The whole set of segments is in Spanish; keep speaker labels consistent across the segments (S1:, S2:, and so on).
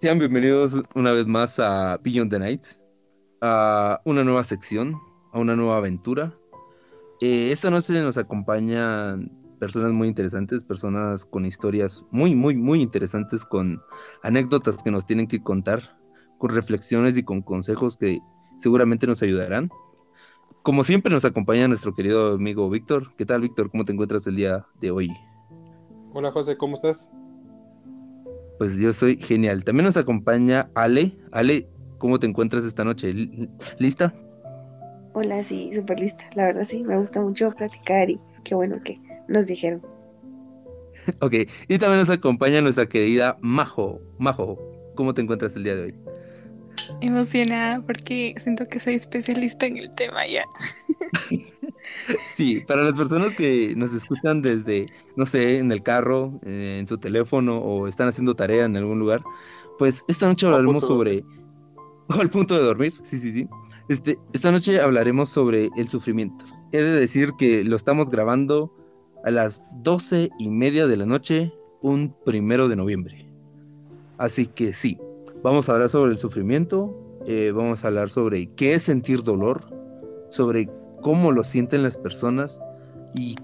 S1: Sean bienvenidos una vez más a Beyond the Nights, a una nueva sección, a una nueva aventura. Eh, esta noche nos acompañan personas muy interesantes, personas con historias muy, muy, muy interesantes, con anécdotas que nos tienen que contar, con reflexiones y con consejos que seguramente nos ayudarán. Como siempre nos acompaña nuestro querido amigo Víctor. ¿Qué tal, Víctor? ¿Cómo te encuentras el día de hoy?
S2: Hola, José, ¿cómo estás?
S1: Pues yo soy genial. También nos acompaña Ale. Ale, ¿cómo te encuentras esta noche? ¿Lista?
S3: Hola, sí, súper lista. La verdad sí, me gusta mucho platicar y qué bueno que nos dijeron.
S1: ok, y también nos acompaña nuestra querida Majo. Majo, ¿cómo te encuentras el día de hoy?
S4: Emocionada porque siento que soy especialista en el tema ya.
S1: Sí, para las personas que nos escuchan desde, no sé, en el carro, eh, en su teléfono o están haciendo tarea en algún lugar, pues esta noche hablaremos sobre... O al punto de dormir, sí, sí, sí. Este, esta noche hablaremos sobre el sufrimiento. He de decir que lo estamos grabando a las doce y media de la noche, un primero de noviembre. Así que sí, vamos a hablar sobre el sufrimiento, eh, vamos a hablar sobre qué es sentir dolor, sobre cómo lo sienten las personas y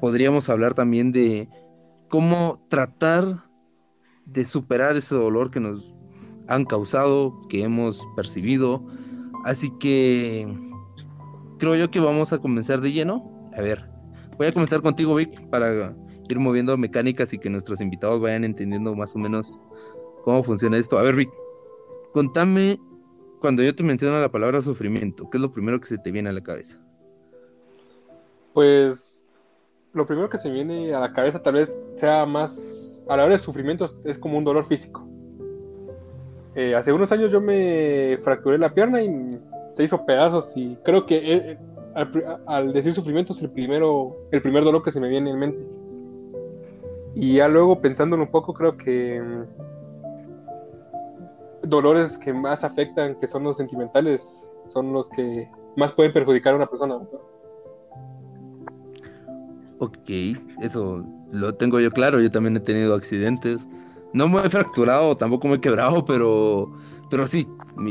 S1: podríamos hablar también de cómo tratar de superar ese dolor que nos han causado, que hemos percibido. Así que creo yo que vamos a comenzar de lleno. A ver, voy a comenzar contigo, Vic, para ir moviendo mecánicas y que nuestros invitados vayan entendiendo más o menos cómo funciona esto. A ver, Vic, contame cuando yo te menciono la palabra sufrimiento, ¿qué es lo primero que se te viene a la cabeza?
S2: Pues lo primero que se viene a la cabeza tal vez sea más, a la hora de sufrimiento es como un dolor físico. Eh, hace unos años yo me fracturé la pierna y se hizo pedazos y creo que eh, al, decir sufrimiento es el primero, el primer dolor que se me viene en mente. Y ya luego pensándolo un poco creo que dolores que más afectan, que son los sentimentales, son los que más pueden perjudicar a una persona.
S1: Ok, eso lo tengo yo claro, yo también he tenido accidentes. No me he fracturado, tampoco me he quebrado, pero, pero sí,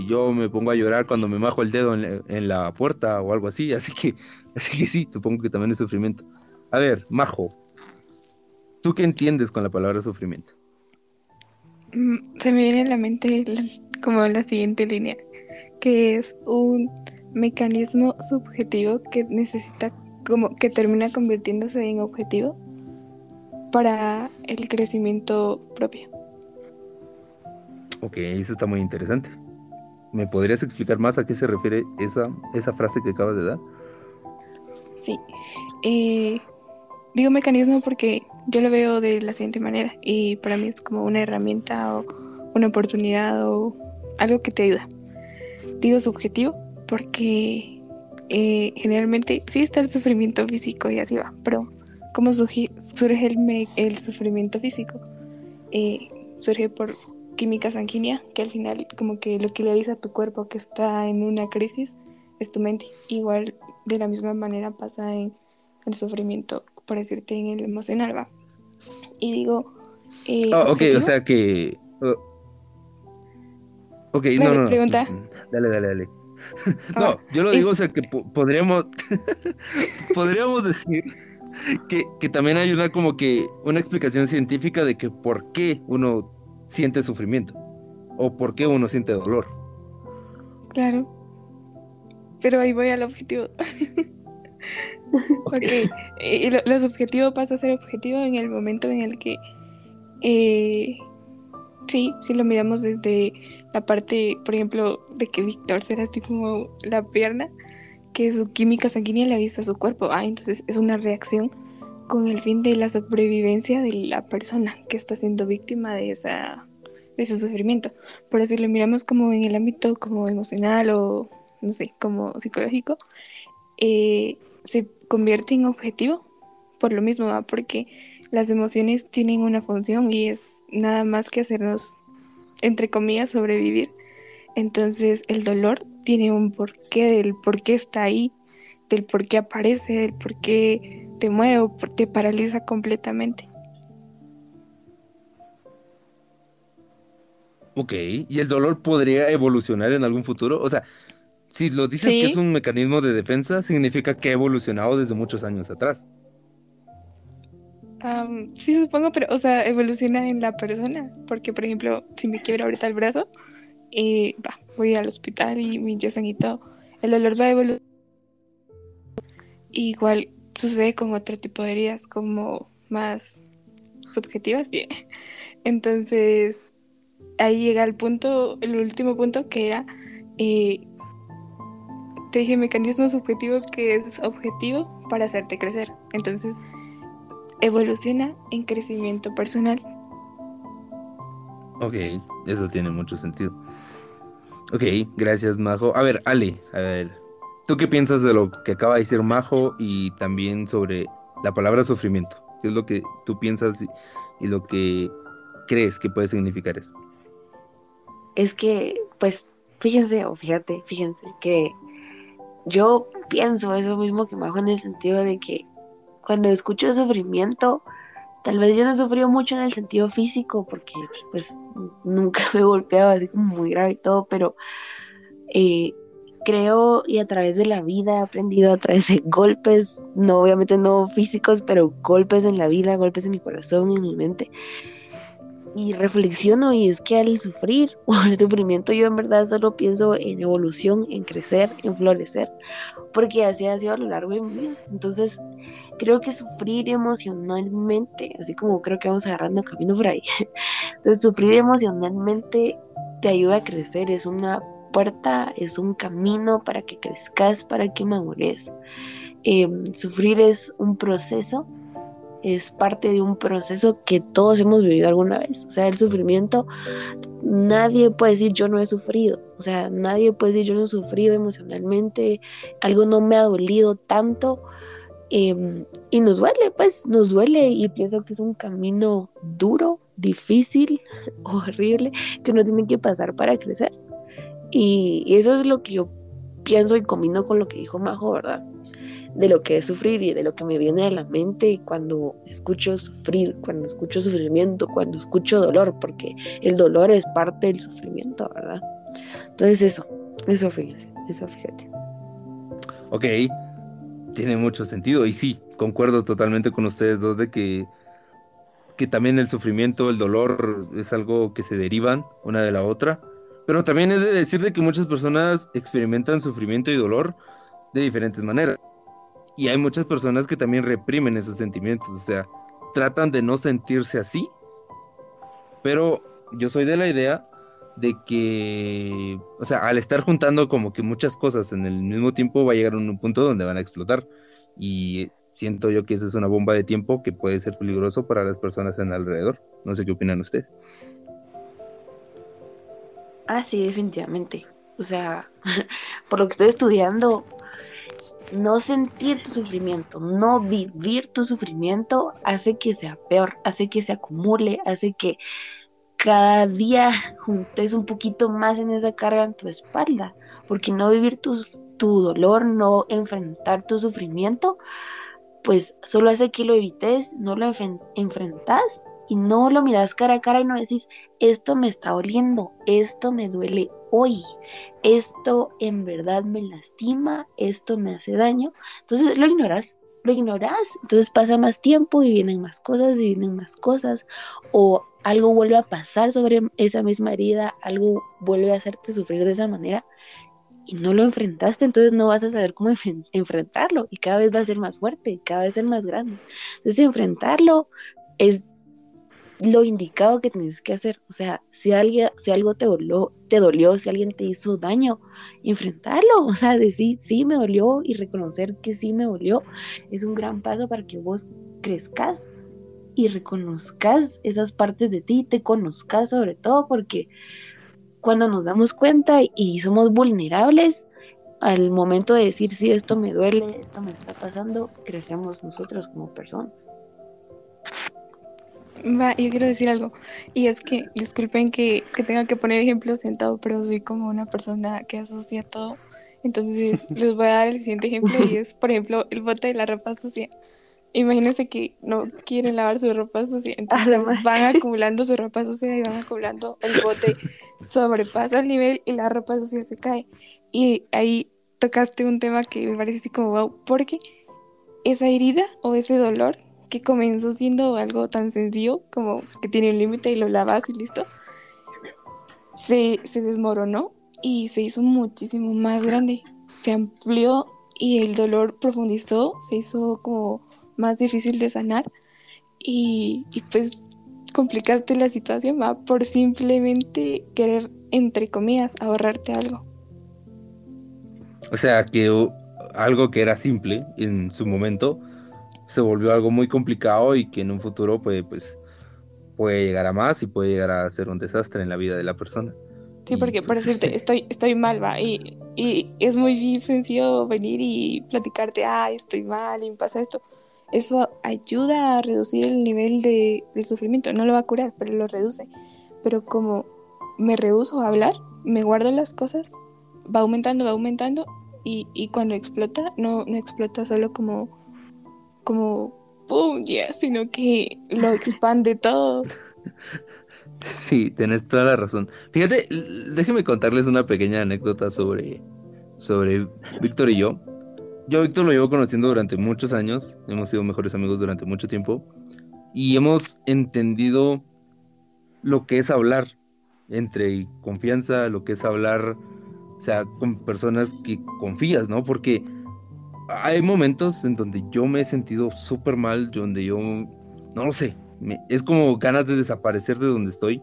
S1: yo me pongo a llorar cuando me majo el dedo en, la puerta o algo así, así que, así que sí, supongo que también es sufrimiento. A ver, Majo, ¿tú qué entiendes con la palabra sufrimiento?
S4: Mm, se me viene a la mente como la siguiente línea, que es un mecanismo subjetivo que necesita como que termina convirtiéndose en objetivo para el crecimiento propio.
S1: Ok, eso está muy interesante. ¿Me podrías explicar más a qué se refiere esa, esa frase que acabas de dar?
S4: Sí. Eh, digo mecanismo porque yo lo veo de la siguiente manera y para mí es como una herramienta o una oportunidad o algo que te ayuda. Digo subjetivo porque eh, generalmente sí está el sufrimiento físico y así va, pero ¿cómo surge, el, el, sufrimiento físico? Eh, surge por química sanguínea, que al final como que lo que le avisa a tu cuerpo que está en una crisis es tu mente. Igual de la misma manera pasa en el sufrimiento, por decirte, en el emocional, va. Y digo...
S1: Eh, oh, ok, o sea que... Oh, ok, no, no,
S4: pregunta.
S1: Dale, dale, dale. no, ah, yo lo digo, o sea que podríamos... podríamos decir... Que, que, también hay una como que una explicación científica de que por qué uno siente sufrimiento o por qué uno siente dolor.
S4: Claro. Pero ahí voy al objetivo. ok, y lo, subjetivo pasa a ser objetivo en el momento en el que, eh, sí, si lo miramos desde la parte, por ejemplo, de que Víctor se lastimó la pierna, que su química sanguínea le avisa a su cuerpo. Ah, entonces es una reacción con el fin de la sobrevivencia de la persona que está siendo víctima de esa de ese sufrimiento. Pero si lo miramos como en el ámbito como emocional o no sé, como psicológico, eh, se convierte en objetivo por lo mismo, porque las emociones tienen una función y es nada más que hacernos, entre comillas, sobrevivir. Entonces el dolor tiene un porqué del por qué está ahí, del por qué aparece, del por qué te mueve te paraliza completamente.
S1: Ok, ¿y el dolor podría evolucionar en algún futuro? O sea, si lo dices que es
S4: Sí.
S1: un mecanismo de defensa, significa que ha evolucionado desde muchos años atrás.
S4: Sí, supongo, pero, o sea, evoluciona en la persona. Porque, por ejemplo, si me quiebro ahorita el brazo, eh, va, voy al hospital y me inyectan y todo. El dolor va a evolucionar. Igual sucede con otro tipo de heridas, como más subjetivas. yeah. Entonces, ahí llega el punto, el último punto que era, eh, te dije, mecanismo subjetivo que es objetivo para hacerte crecer. Entonces, evoluciona en crecimiento personal.
S1: Ok, eso tiene mucho sentido. Ok, gracias, Majo. A ver, Ale, a ver, ¿tú qué piensas de lo que acaba de decir Majo y también sobre la palabra sufrimiento? ¿Qué es lo que tú piensas y, y lo que crees que puede significar eso?
S3: Es que, pues, fíjense, o fíjate, fíjense, que yo pienso eso mismo que Majo en el sentido de que cuando escucho sufrimiento, tal vez yo no he sufrido mucho en el sentido físico, porque pues nunca me he golpeado así como muy grave y todo, pero eh, creo y a través de la vida he aprendido a través de golpes, no obviamente no físicos, pero golpes en la vida, golpes en mi corazón, en mi mente. Y reflexiono y es que al sufrir o el sufrimiento yo en verdad solo pienso en evolución, en crecer, en florecer, porque así ha sido a lo largo de mi vida. Entonces creo que sufrir emocionalmente, así como creo que vamos agarrando camino por ahí, entonces sufrir emocionalmente te ayuda a crecer, es una puerta, es un camino para que crezcas, para que madures. Eh, sufrir es un proceso, es parte de un proceso que todos hemos vivido alguna vez. O sea, el sufrimiento, nadie puede decir yo no he sufrido. O sea, nadie puede decir yo no he sufrido emocionalmente, algo no me ha dolido tanto. Eh, y nos duele, pues, nos duele y pienso que es un camino duro, difícil, horrible, que uno tiene que pasar para crecer. Y, y eso es lo que yo pienso y combino con lo que dijo Majo, ¿verdad? De lo que es sufrir y de lo que me viene a la mente cuando escucho sufrir, cuando escucho sufrimiento, cuando escucho dolor, porque el dolor es parte del sufrimiento, ¿verdad? Entonces eso, eso fíjense, eso fíjate.
S1: Ok, tiene mucho sentido y sí, concuerdo totalmente con ustedes dos de que, que también el sufrimiento, el dolor es algo que se derivan una de la otra, pero también he de decir de que muchas personas experimentan sufrimiento y dolor de diferentes maneras y hay muchas personas que también reprimen esos sentimientos, o sea, tratan de no sentirse así, pero yo soy de la idea de que, o sea, al estar juntando como que muchas cosas en el mismo tiempo va a llegar a un punto donde van a explotar. Y siento yo que esa es una bomba de tiempo que puede ser peligroso para las personas en alrededor. No sé qué opinan ustedes.
S3: Ah, sí, definitivamente. O sea, por lo que estoy estudiando, no sentir tu sufrimiento, no vivir tu sufrimiento hace que sea peor, hace que se acumule, hace que cada día juntes un poquito más en esa carga en tu espalda, porque no vivir tu, tu dolor, no enfrentar tu sufrimiento, pues solo hace que lo evites, no lo enfrentas y no lo miras cara a cara y no decís, esto me está doliendo, esto me duele hoy, esto en verdad me lastima, esto me hace daño, entonces lo ignoras, lo ignoras, entonces pasa más tiempo y vienen más cosas y vienen más cosas, o algo vuelve a pasar sobre esa misma herida, algo vuelve a hacerte sufrir de esa manera y no lo enfrentaste, entonces no vas a saber cómo enf- enfrentarlo y cada vez va a ser más fuerte, cada vez ser más grande. Entonces enfrentarlo es lo indicado que tienes que hacer. O sea, si, alguien, si algo te dolió, te dolió, si alguien te hizo daño, enfrentarlo. O sea, decir, sí me dolió y reconocer que sí me dolió es un gran paso para que vos crezcas y reconozcas esas partes de ti, te conozcas sobre todo, porque cuando nos damos cuenta y somos vulnerables, al momento de decir, sí, esto me duele, esto me está pasando, crecemos nosotros como personas.
S4: Va, yo quiero decir algo. Y es que, disculpen que, que tenga que poner ejemplos sentado, pero soy como una persona que asocia todo. Entonces, les voy a dar el siguiente ejemplo y es, por ejemplo, el bote de la ropa sucia. imagínense que no quieren lavar su ropa sucia, entonces van acumulando su ropa sucia y van acumulando el bote, sobrepasa el nivel y la ropa sucia se cae. Y ahí tocaste un tema que me parece así como wow, porque esa herida o ese dolor que comenzó siendo algo tan sencillo como que tiene un límite y lo lavas y listo, se, se desmoronó y se hizo muchísimo más grande, se amplió y el dolor profundizó, se hizo como más difícil de sanar y, y pues complicaste la situación ¿va? por simplemente querer, entre comillas, ahorrarte algo.
S1: O sea, que algo que era simple en su momento se volvió algo muy complicado y que en un futuro puede, pues, puede llegar a más y puede llegar a ser un desastre en la vida de la persona.
S4: Sí, porque por pues, decirte, estoy, estoy mal, va, y, y es muy sencillo venir y platicarte, ay, estoy mal y me pasa esto. Eso ayuda a reducir el nivel de, sufrimiento. No lo va a curar, pero lo reduce. Pero como me rehuso a hablar, me guardo las cosas, va aumentando, va aumentando, y, y cuando explota, no, no explota solo como, como, ¡pum! ya, sino que lo expande todo.
S1: Sí, tenés toda la razón. Fíjate, déjeme contarles una pequeña anécdota sobre, sobre Víctor y yo. Yo a Víctor lo llevo conociendo durante muchos años, hemos sido mejores amigos durante mucho tiempo y hemos entendido lo que es hablar entre confianza, lo que es hablar, o sea, con personas que confías, ¿no? Porque hay momentos en donde yo me he sentido súper mal, donde yo, no lo sé, es como ganas de desaparecer de donde estoy.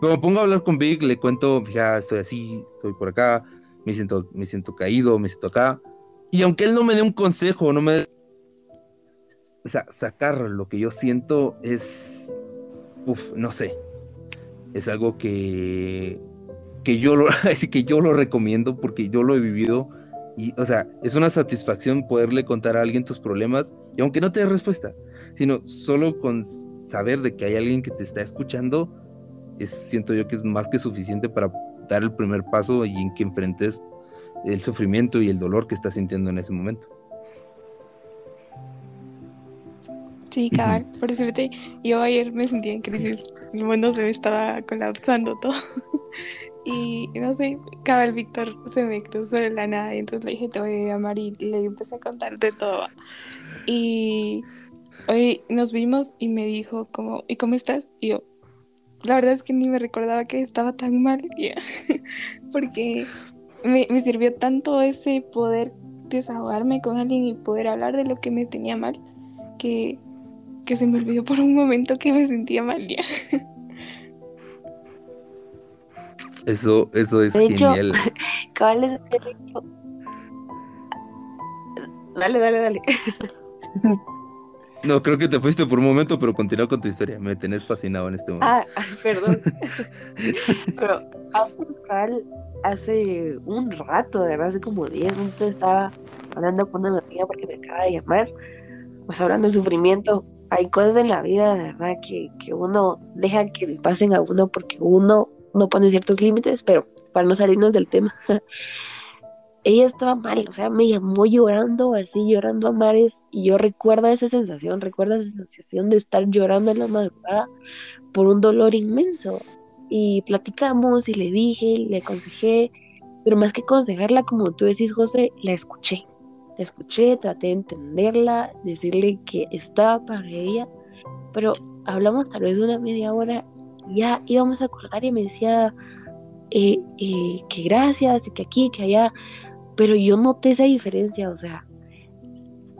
S1: Pero me pongo a hablar con Vic, le cuento, fíjate, estoy así, estoy por acá, me siento, me siento caído, me siento acá. Y aunque él no me dé un consejo, no me... O sea, sacar lo que yo siento es... Uf, no sé. Es algo que... Que yo lo, así que yo lo recomiendo porque yo lo he vivido. Y, o sea, es una satisfacción poderle contar a alguien tus problemas y aunque no te dé respuesta, sino solo con saber de que hay alguien que te está escuchando, es, siento yo que es más que suficiente para dar el primer paso y en que enfrentes el sufrimiento y el dolor que estás sintiendo en ese momento.
S4: Sí, cabal, por decirte, yo ayer me sentía en crisis, el mundo se me estaba colapsando todo. y no sé, cabal Víctor se me cruzó de la nada y entonces le dije, te voy a llamar y le empecé a contar de todo. Y hoy nos vimos y me dijo como, ¿y cómo estás? Y yo, la verdad es que ni me recordaba que estaba tan mal, porque me, sirvió tanto ese poder desahogarme con alguien y poder hablar de lo que me tenía mal, que, que se me olvidó por un momento que me sentía mal ya.
S1: Eso, eso es genial.
S3: Dale, dale, dale.
S1: No, creo que te fuiste por un momento, pero continúa con tu historia. Me tenés fascinado en este momento.
S3: Ah, perdón. pero hace un rato, de verdad, hace como 10 minutos estaba hablando con una amiga porque me acaba de llamar, pues hablando del sufrimiento. Hay cosas en la vida, de verdad, que, que uno deja que le pasen a uno porque uno no pone ciertos límites, pero para no salirnos del tema. ella estaba mal, o sea, me llamó llorando, así llorando a mares, y yo recuerdo esa sensación, recuerdo esa sensación de estar llorando en la madrugada por un dolor inmenso. Y platicamos y le dije, le aconsejé, pero más que aconsejarla, como tú decís, José, la escuché. La escuché, traté de entenderla, decirle que estaba para ella, pero hablamos tal vez una media hora, ya íbamos a colgar y me decía eh, eh, que gracias, que aquí, que allá, pero yo noté esa diferencia, o sea,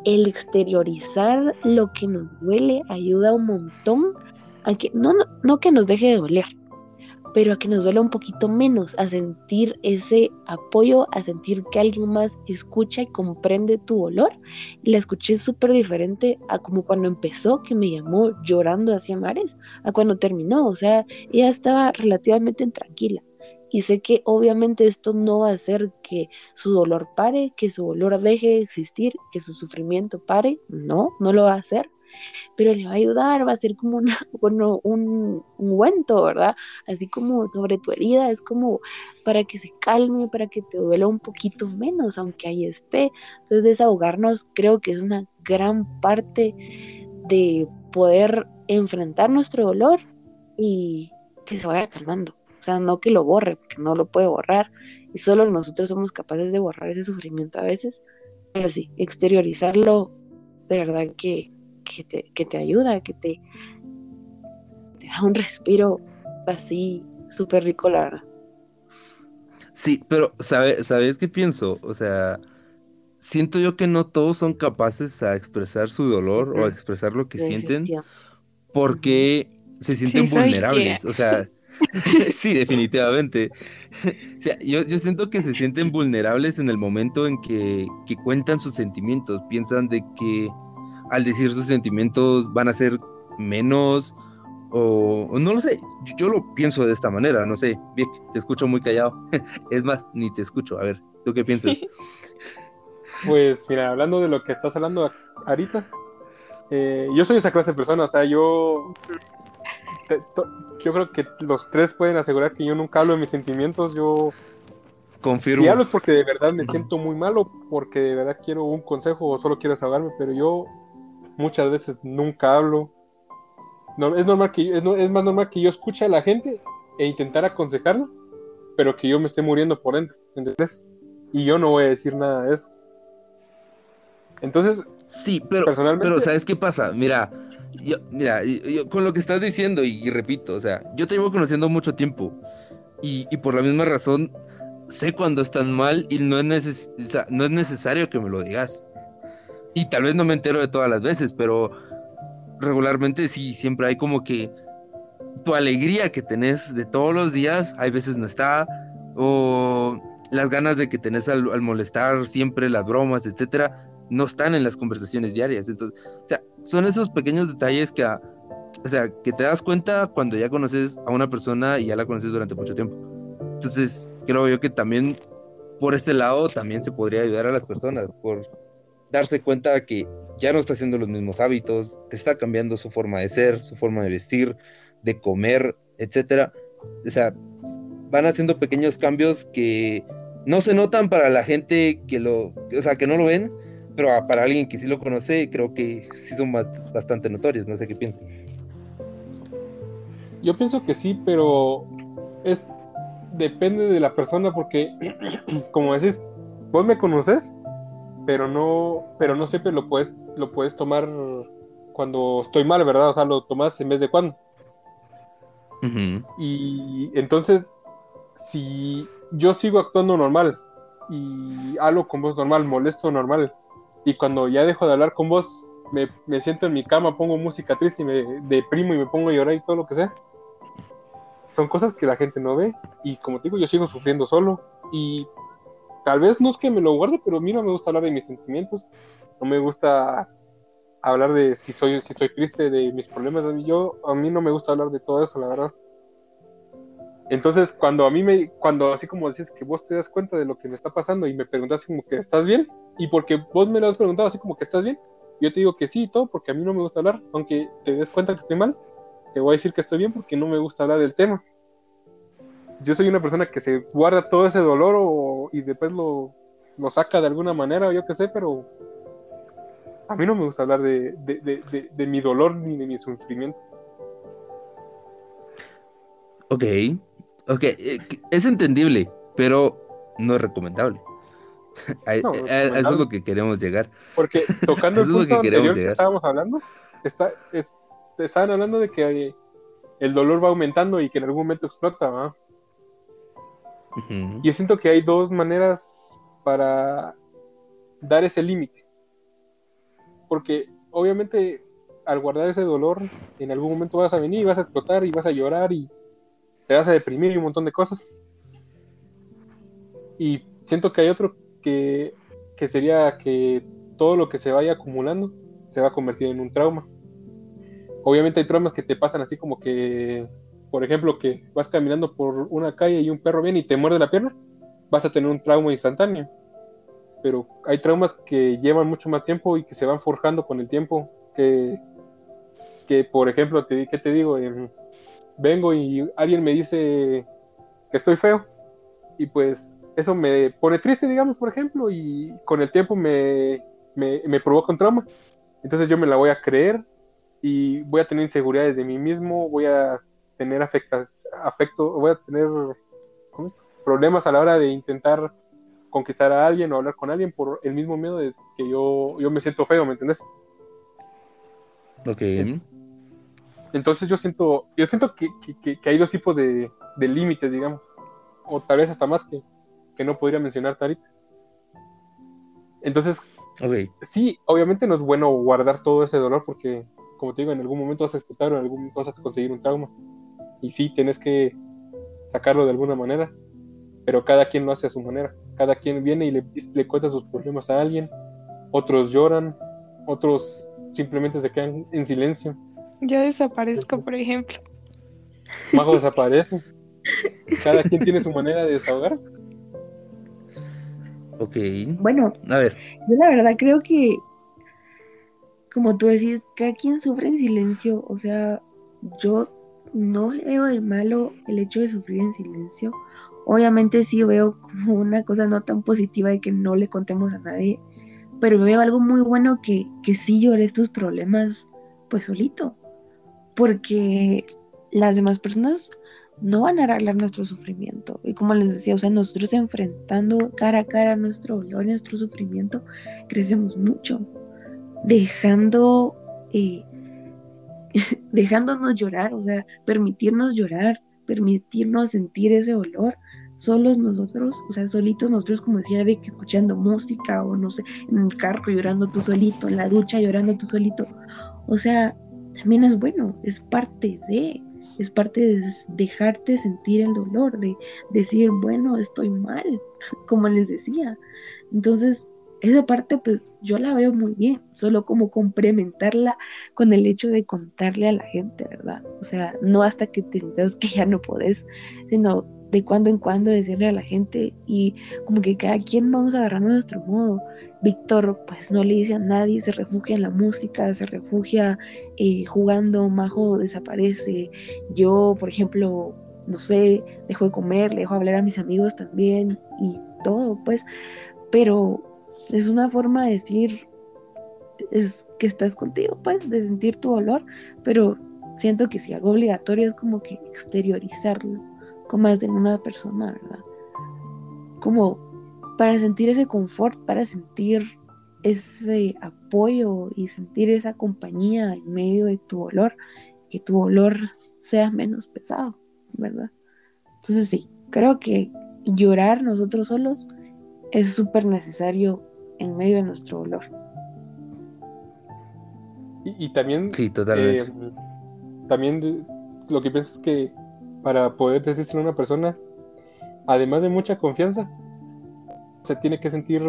S3: el exteriorizar lo que nos duele ayuda un montón a que, no, no, no que nos deje de doler, pero a que nos duele un poquito menos, a sentir ese apoyo, a sentir que alguien más escucha y comprende tu dolor. La escuché súper diferente a como cuando empezó, que me llamó llorando hacia mares, a cuando terminó, o sea, ella estaba relativamente tranquila. Y sé que obviamente esto no va a hacer que su dolor pare, que su dolor deje de existir, que su sufrimiento pare. No, no lo va a hacer. Pero le va a ayudar, va a ser como una, bueno, un ungüento, ¿verdad? Así como sobre tu herida, es como para que se calme, para que te duela un poquito menos, aunque ahí esté. Entonces desahogarnos creo que es una gran parte de poder enfrentar nuestro dolor y que se vaya calmando. O sea, no que lo borre, porque no lo puede borrar. Y solo nosotros somos capaces de borrar ese sufrimiento a veces. Pero sí, exteriorizarlo de verdad que, que, te, ayuda, que te, te da un respiro así súper rico, la verdad.
S1: Sí, pero ¿sabe, ¿sabes qué pienso? O sea, siento yo que no todos son capaces a expresar su dolor o a expresar lo que sienten porque se sienten vulnerables. O sea, sí, definitivamente. o sea, yo, yo, siento que se sienten vulnerables en el momento en que, que, cuentan sus sentimientos. Piensan de que al decir sus sentimientos van a ser menos o, no lo sé. Yo, lo pienso de esta manera, no sé. Bien, te escucho muy callado. es más, ni te escucho. A ver, ¿tú qué piensas?
S2: Pues mira, hablando de lo que estás hablando ahorita, eh, yo soy esa clase de persona, o sea, yo yo creo que los tres pueden asegurar que yo nunca hablo de mis sentimientos, yo
S1: confirmo.
S2: Si hablo es porque de verdad me siento muy malo, porque de verdad quiero un consejo o solo quiero desahogarme, pero yo muchas veces nunca hablo. No, es normal que es, es más normal que yo escuche a la gente e intentar aconsejarla, pero que yo me esté muriendo por dentro, ¿entendés? Y yo no voy a decir nada de eso. Entonces,
S1: sí, pero, personalmente... pero ¿sabes qué pasa? Mira, yo, mira, yo, con lo que estás diciendo, y, repito, o sea, yo te llevo conociendo mucho tiempo, y, por la misma razón, sé cuando están mal y no es, no es necesario que me lo digas. Y tal vez no me entero de todas las veces, pero regularmente sí, siempre hay como que tu alegría que tenés de todos los días, hay veces no está, o las ganas de que tenés al, al molestar siempre, las bromas, etcétera, no están en las conversaciones diarias. Entonces, o sea, son esos pequeños detalles que, o sea, que te das cuenta cuando ya conoces a una persona y ya la conoces durante mucho tiempo. Entonces, creo yo que también por ese lado también se podría ayudar a las personas darse cuenta que ya no está haciendo los mismos hábitos, que está cambiando su forma de ser, su forma de vestir, de comer, etcétera. O sea, van haciendo pequeños cambios que no se notan para la gente que lo, o sea, que no lo ven, pero para alguien que sí lo conoce, creo que sí son bastante notorios, no sé qué piensas.
S2: Yo pienso que sí, pero es depende de la persona porque como decís, vos me conoces, pero no pero no siempre lo puedes lo puedes tomar cuando estoy mal, ¿verdad? O sea, lo tomas en vez de cuando. Y entonces si yo sigo actuando normal y hablo con voz normal, molesto normal, y cuando ya dejo de hablar con vos, me, me, siento en mi cama, pongo música triste y me deprimo y me pongo a llorar y todo lo que sea. Son cosas que la gente no ve y como te digo, yo sigo sufriendo solo y tal vez no es que me lo guarde, pero a mí no me gusta hablar de mis sentimientos, no me gusta hablar de si soy si estoy triste, de mis problemas, yo a mí no me gusta hablar de todo eso, la verdad. Entonces, cuando a mí me, cuando así como dices que vos te das cuenta de lo que me está pasando y me preguntas como que estás bien, y porque vos me lo has preguntado así como que estás bien, yo te digo que sí y todo, porque a mí no me gusta hablar, aunque te des cuenta que estoy mal, te voy a decir que estoy bien porque no me gusta hablar del tema. Yo soy una persona que se guarda todo ese dolor o, y después lo, lo saca de alguna manera, yo qué sé, pero a mí no me gusta hablar de, de, de, de mi dolor ni de mi sufrimiento.
S1: Ok, Ok, eh, es entendible, pero no es recomendable. eso es lo que queremos llegar.
S2: Porque tocando el punto que anterior que estábamos hablando, está, estaban hablando de que el dolor va aumentando y que en algún momento explota, Yo siento que hay dos maneras para dar ese límite. Porque obviamente al guardar ese dolor, en algún momento vas a venir y vas a explotar y vas a llorar y te vas a deprimir y un montón de cosas. Y siento que hay otro que, que sería que todo lo que se vaya acumulando se va a convertir en un trauma. Obviamente hay traumas que te pasan así como que, por ejemplo, que vas caminando por una calle y un perro viene y te muerde la pierna, vas a tener un trauma instantáneo. Pero hay traumas que llevan mucho más tiempo y que se van forjando con el tiempo, que que, por ejemplo, ¿qué te digo? Em, vengo y alguien me dice que estoy feo y pues eso me pone triste, digamos, por ejemplo, y con el tiempo me, me, me provoca un trauma. Entonces yo me la voy a creer y voy a tener inseguridades de mí mismo, voy a tener afectas, afecto, voy a tener problemas a la hora de intentar conquistar a alguien o hablar con alguien por el mismo miedo de que yo, yo me siento feo, ¿me entiendes?
S1: Ok.
S2: Entonces yo siento, yo siento que, que, hay dos tipos de, de límites, digamos, o tal vez hasta más que, que no podría mencionar ahorita. Entonces, okay. sí, obviamente no es bueno guardar todo ese dolor porque, como te digo, en algún momento vas a explotar o en algún momento vas a conseguir un trauma. Y sí, tienes que sacarlo de alguna manera, pero cada quien lo hace a su manera. Cada quien viene y le, le cuenta sus problemas a alguien, otros lloran, otros simplemente se quedan en silencio.
S4: Yo desaparezco, por ejemplo.
S2: Mago desaparece. Cada quien tiene su manera de desahogarse.
S1: Ok.
S3: Bueno, a ver. Yo la verdad creo que, como tú decís, cada quien sufre en silencio. O sea, yo no veo de malo el hecho de sufrir en silencio. Obviamente sí veo como una cosa no tan positiva de que no le contemos a nadie, pero veo algo muy bueno que, que sí llores tus problemas pues solito, porque las demás personas no van a arreglar nuestro sufrimiento. Y como les decía, o sea, nosotros enfrentando cara a cara nuestro dolor nuestro sufrimiento, crecemos mucho, dejando, eh, dejándonos llorar, o sea, permitirnos llorar, permitirnos sentir ese dolor, solos nosotros, o sea, solitos nosotros, como decía Vic, escuchando música o no sé, en el carro llorando tú solito, en la ducha llorando tú solito. O sea, también es bueno, es parte de, es parte de dejarte sentir el dolor, de decir, bueno, estoy mal, como les decía. Entonces, esa parte pues yo la veo muy bien, solo como complementarla con el hecho de contarle a la gente, ¿verdad? O sea, no hasta que te sientas que ya no podés, sino de cuando en cuando decirle a la gente y como que cada quien vamos agarrando nuestro modo. Víctor pues no le dice a nadie, se refugia en la música, se refugia eh, jugando, Majo desaparece. Yo, por ejemplo, no sé, dejo de comer, le dejo hablar a mis amigos también y todo, pues, pero es una forma de decir es que estás contigo, pues, de sentir tu dolor, pero siento que si algo obligatorio es como que exteriorizarlo con más de una persona, ¿verdad? Como para sentir ese confort, para sentir ese apoyo y sentir esa compañía en medio de tu dolor, que tu dolor sea menos pesado, ¿verdad? Entonces sí, creo que llorar nosotros solos es súper necesario en medio de nuestro dolor.
S2: Y, también,
S1: sí, totalmente.
S2: Eh, también lo que pienso es que para poder decirse a una persona, además de mucha confianza, se tiene que sentir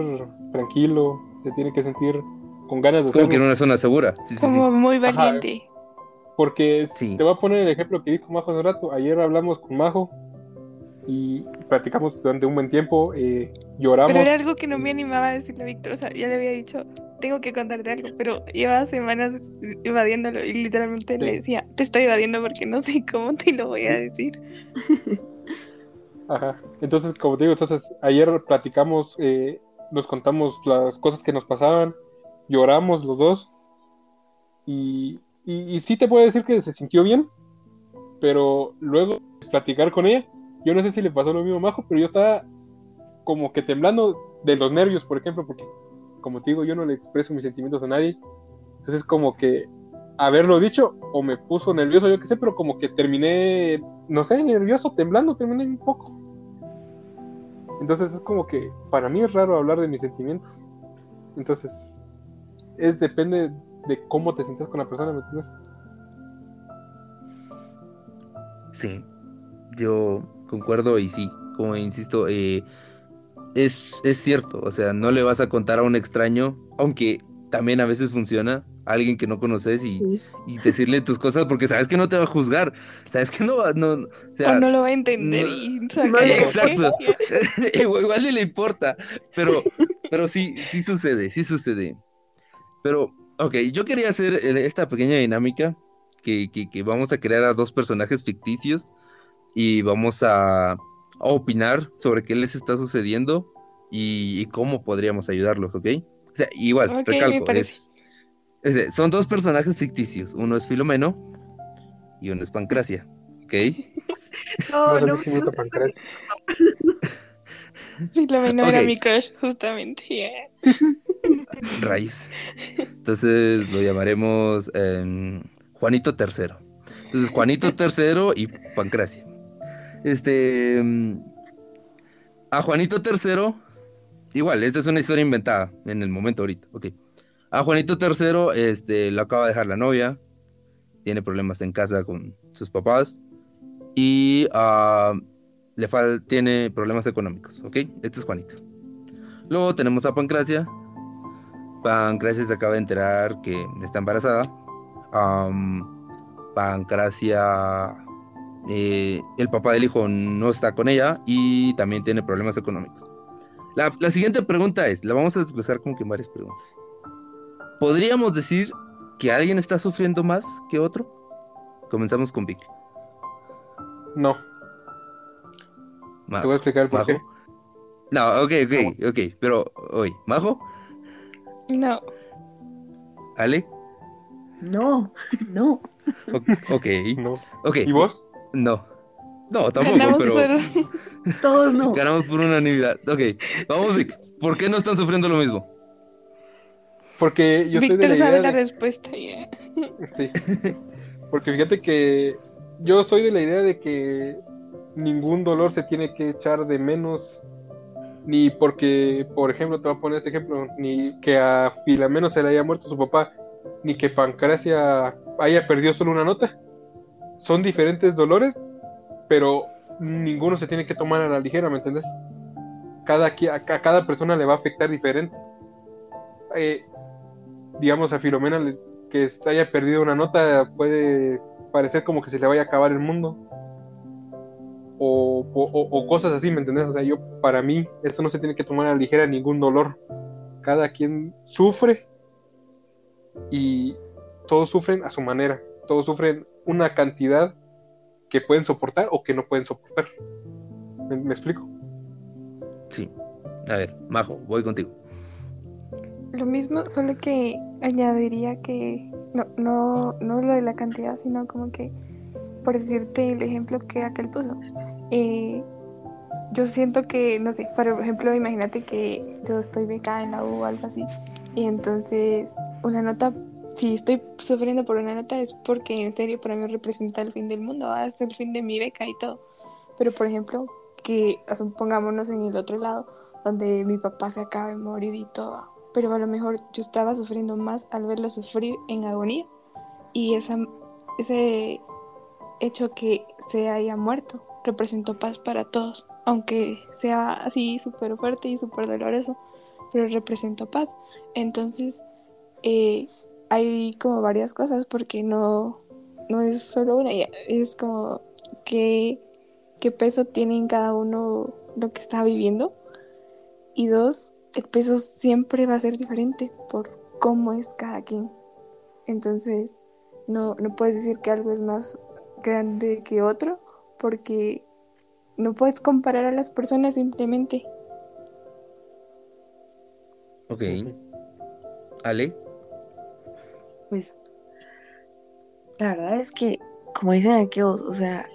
S2: tranquilo, se tiene que sentir con ganas de
S1: Como que en una zona segura.
S4: Como muy valiente.
S2: porque te voy a poner el ejemplo que dijo Majo hace rato. Ayer hablamos con Majo y practicamos durante un buen tiempo, eh, lloramos.
S4: Pero era algo que no me animaba a decirle a Víctor, o sea, ya le había dicho, tengo que contarte algo, pero llevaba semanas evadiéndolo y literalmente le decía, te estoy evadiendo porque no sé cómo te lo voy a decir.
S2: Ajá, entonces como te digo, entonces ayer platicamos, eh, nos contamos las cosas que nos pasaban, lloramos los dos y, y, y sí te puedo decir que se sintió bien, pero luego platicar con ella, yo no sé si le pasó lo mismo a Majo, pero yo estaba como que temblando de los nervios, por ejemplo, porque como te digo, yo no le expreso mis sentimientos a nadie. Entonces como que haberlo dicho o me puso nervioso, yo qué sé, pero como que terminé, no sé, nervioso, temblando, terminé un poco. Entonces es como que para mí es raro hablar de mis sentimientos. Entonces es depende de cómo te sientes con la persona, ¿me entiendes?
S1: Sí, yo concuerdo y sí, como insisto, eh, es, es cierto, o sea, no le vas a contar a un extraño, aunque también a veces funciona, a alguien que no conoces y, y, decirle tus cosas porque sabes que no te va a juzgar, sabes que no va, no, o,
S4: sea, no lo va a entender y
S1: exacto, igual ni le importa, pero, pero sí, sí sucede, sí sucede. Pero, ok, yo quería hacer esta pequeña dinámica que, que, vamos a crear a dos personajes ficticios y vamos a, opinar sobre qué les está sucediendo y, cómo podríamos ayudarlos, ¿ok? O sea, igual, recalco, son dos personajes ficticios, uno es Filomeno y uno es Pancracia, ¿ok?
S3: no, no, no,
S2: Pancracia.
S4: Filomeno era mi crush, justamente.
S1: Rayos. Entonces lo llamaremos em, Juanito III. Entonces, Juanito III y Pancracia. Este. Em, a Juanito III, igual, esta es una historia inventada en el momento ahorita. Ok. A Juanito III, este, lo acaba de dejar la novia. Tiene problemas en casa con sus papás. Y uh, le tiene problemas económicos. Ok. Este es Juanito. Luego tenemos a Pancracia. Pancracia se acaba de enterar que está embarazada. Pancracia, eh, el papá del hijo no está con ella y también tiene problemas económicos. La, siguiente pregunta es, la vamos a desglosar con que varias preguntas. ¿Podríamos decir que alguien está sufriendo más que otro? Comenzamos con Vic.
S2: No. Te voy a explicar por qué.
S1: No, ok, ok, ok. Pero, hoy, ¿Majo?
S4: No.
S1: ¿Ale?
S3: No, no.
S1: ok.
S2: No.
S1: Okay.
S2: ¿Y vos?
S1: No. No, tampoco, pero.
S3: Todos no.
S1: Ganamos por unanimidad. Ok. Vamos, Vic. ¿Por qué no están sufriendo lo mismo?
S2: Porque yo
S4: Víctor
S2: de la
S4: sabe
S2: idea
S4: la respuesta ya.
S2: Sí. Porque fíjate que yo soy de la idea de que ningún dolor se tiene que echar de menos ni porque, por ejemplo, te voy a poner este ejemplo, ni que a Filameno se le haya muerto su papá, ni que Pancracia haya perdido solo una nota. Son diferentes dolores, pero ninguno se tiene que tomar a la ligera, ¿me entiendes? Cada, a, cada persona le va a afectar diferente. Eh, digamos, a Filomena que haya perdido una nota puede parecer como que se le vaya a acabar el mundo o, cosas así, ¿me entendés? O sea, yo, para mí, esto no se tiene que tomar a la ligera ningún dolor. Cada quien sufre y todos sufren a su manera. Todos sufren una cantidad que pueden soportar o que no pueden soportar. ¿Me, explico?
S1: Sí. A ver, Majo, voy contigo.
S4: Lo mismo, solo que añadiría que no, no, no lo de la cantidad, sino como que por decirte el ejemplo que aquel puso, eh, yo siento que, no sé, por ejemplo, imagínate que yo estoy becada en la U o algo así, y entonces una nota, si estoy sufriendo por una nota es porque en serio para mí representa el fin del mundo, hasta el fin de mi beca y todo. Pero por ejemplo, que pongámonos en el otro lado, donde mi papá se acaba de morir y todo, pero a lo mejor yo estaba sufriendo más al verlo sufrir en agonía y esa, ese hecho que se haya muerto representó paz para todos, aunque sea así súper fuerte y súper doloroso, pero representó paz. Entonces, eh, hay como varias cosas porque no, no es solo una, es como qué, qué peso tiene en cada uno lo que está viviendo. Y dos, el peso siempre va a ser diferente por cómo es cada quien. Entonces, no, no puedes decir que algo es más grande que otro, porque no puedes comparar a las personas simplemente.
S1: Ok. Ale.
S3: Pues la verdad es que, como dicen aquellos, o sea,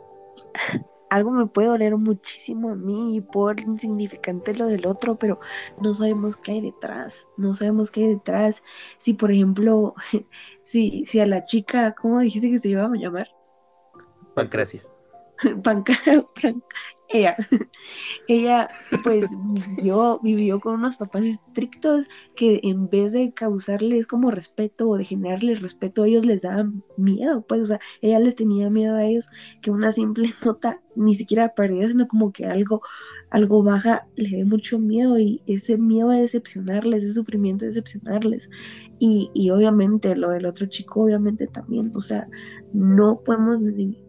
S3: algo me puede doler muchísimo a mí y por insignificante lo del otro, pero no sabemos qué hay detrás, no sabemos qué hay detrás. Si, por ejemplo, si, si a la chica, ¿cómo dijiste que se iba a llamar?
S1: Pancracia.
S3: ella, ella pues vivió, vivió con unos papás estrictos que en vez de causarles como respeto o de generarles respeto, ellos les daban miedo, pues, o sea, ella les tenía miedo a ellos que una simple nota ni siquiera perdida, sino como que algo, algo baja le dé mucho miedo y ese miedo a decepcionarles, ese sufrimiento de decepcionarles. Y, y obviamente lo del otro chico, obviamente también, o sea, no podemos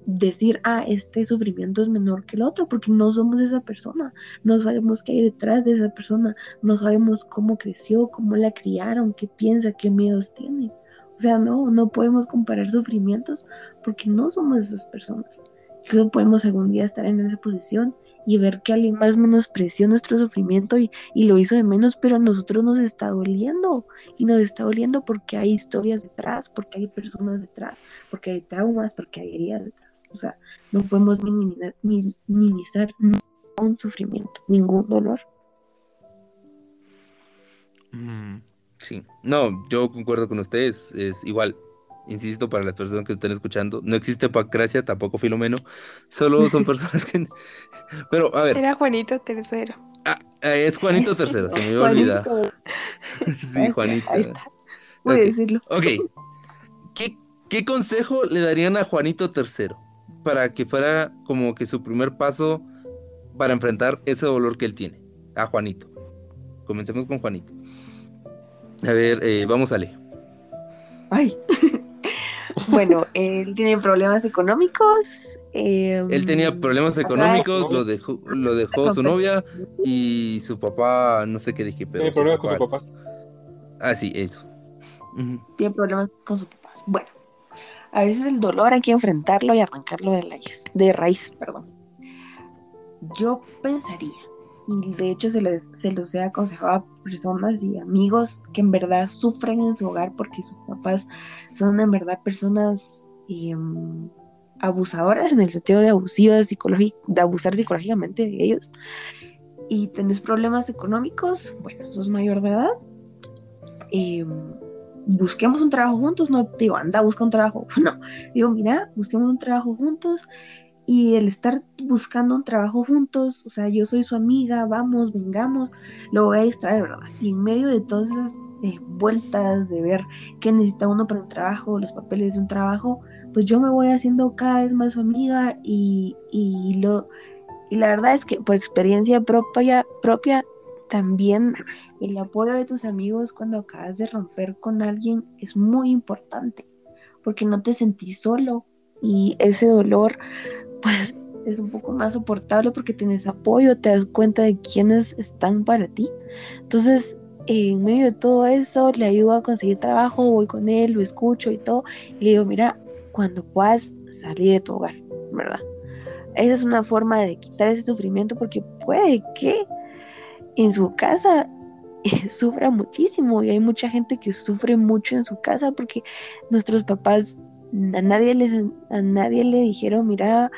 S3: decir, ah, este sufrimiento es menor que el otro, porque no somos esa persona, no sabemos qué hay detrás de esa persona, no sabemos cómo creció, cómo la criaron, qué piensa, qué miedos tiene. O sea, no, no podemos comparar sufrimientos porque no somos esas personas. Incluso podemos algún día estar en esa posición y ver que alguien más menospreció nuestro sufrimiento y, y, lo hizo de menos, pero a nosotros nos está doliendo. Y nos está doliendo porque hay historias detrás, porque hay personas detrás, porque hay traumas, porque hay heridas detrás. O sea, no podemos minimizar, minimizar ningún sufrimiento, ningún dolor.
S1: Mm, sí, no, yo concuerdo con ustedes, es igual, insisto, para las personas que están escuchando, no existe Pancracia, tampoco Filomeno, solo son personas que... Pero, a ver.
S4: Era Juanito tercero.
S1: Ah, eh, es Juanito tercero, se me iba a olvidar. sí, Juanito.
S3: Ahí está. Voy okay. a decirlo.
S1: Ok. ¿Qué, ¿Qué consejo le darían a Juanito tercero para que fuera como que su primer paso para enfrentar ese dolor que él tiene? A Juanito. Comencemos con Juanito. A ver, eh, vamos a leer.
S3: Ay. Bueno, él tiene problemas económicos. Eh,
S1: él tenía problemas económicos, lo dejó, lo dejó su novia y su papá, no sé qué dije, pero.
S2: Tiene problemas con sus papás.
S1: Ah, sí, eso.
S3: Tiene problemas con sus papás. Bueno, a veces el dolor hay que enfrentarlo y arrancarlo de raíz, de raíz, perdón. Yo pensaría y de hecho se, les, se los he aconsejado a personas y amigos que en verdad sufren en su hogar porque sus papás son en verdad personas eh, abusadoras en el sentido de abusivas de abusar psicológicamente de ellos y tenés problemas económicos, bueno, sos mayor de edad, eh, busquemos un trabajo juntos, no digo, anda, busca un trabajo, no, digo, mira, busquemos un trabajo juntos y el estar buscando un trabajo juntos, o sea, yo soy su amiga, vamos, vengamos, lo voy a distraer, ¿verdad? Y en medio de todas esas eh, vueltas de ver qué necesita uno para un trabajo, los papeles de un trabajo, pues yo me voy haciendo cada vez más su amiga y, y lo y la verdad es que por experiencia propia, propia también el apoyo de tus amigos cuando acabas de romper con alguien es muy importante, porque no te sentís solo y ese dolor pues es un poco más soportable porque tienes apoyo, te das cuenta de quiénes están para ti. Entonces, en medio de todo eso, le ayudo a conseguir trabajo, voy con él, lo escucho y todo, y le digo, mira, cuando puedas salir de tu hogar, ¿verdad? Esa es una forma de quitar ese sufrimiento porque puede que en su casa sufra muchísimo y hay mucha gente que sufre mucho en su casa porque nuestros papás a nadie, les, a nadie le dijeron, mira,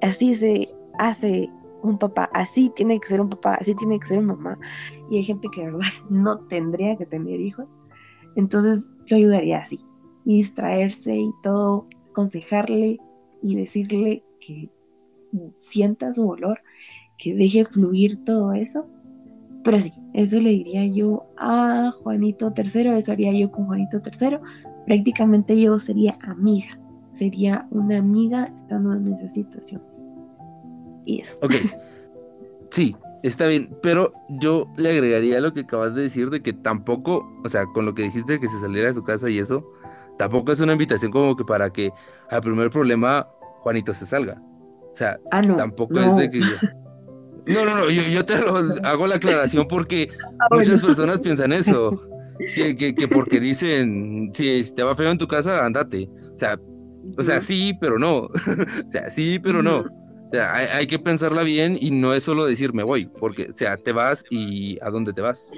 S3: así se hace un papá, así tiene que ser un papá, así tiene que ser una mamá. Y hay gente que de verdad no tendría que tener hijos. Entonces yo ayudaría así, distraerse y todo, aconsejarle y decirle que sienta su dolor, que deje fluir todo eso. Pero sí, eso le diría yo a Juanito III, eso haría yo con Juanito III, prácticamente yo sería amiga, sería una amiga estando en esas situaciones. Y eso.
S1: Ok, sí, está bien, pero yo le agregaría lo que acabas de decir de que tampoco, o sea, con lo que dijiste de que se saliera de su casa y eso, tampoco es una invitación como que para que al primer problema Juanito se salga. O sea,
S3: ah, no,
S1: tampoco es de que... No, no, no, yo, te lo hago la aclaración porque ah, muchas personas piensan eso. Que, que, porque dicen, si te va feo en tu casa, andate. O sea, o sea, sí, pero no. o sea, sí, pero no. O sea, hay, que pensarla bien y no es solo decir me voy, porque, o sea, te vas y a dónde te vas,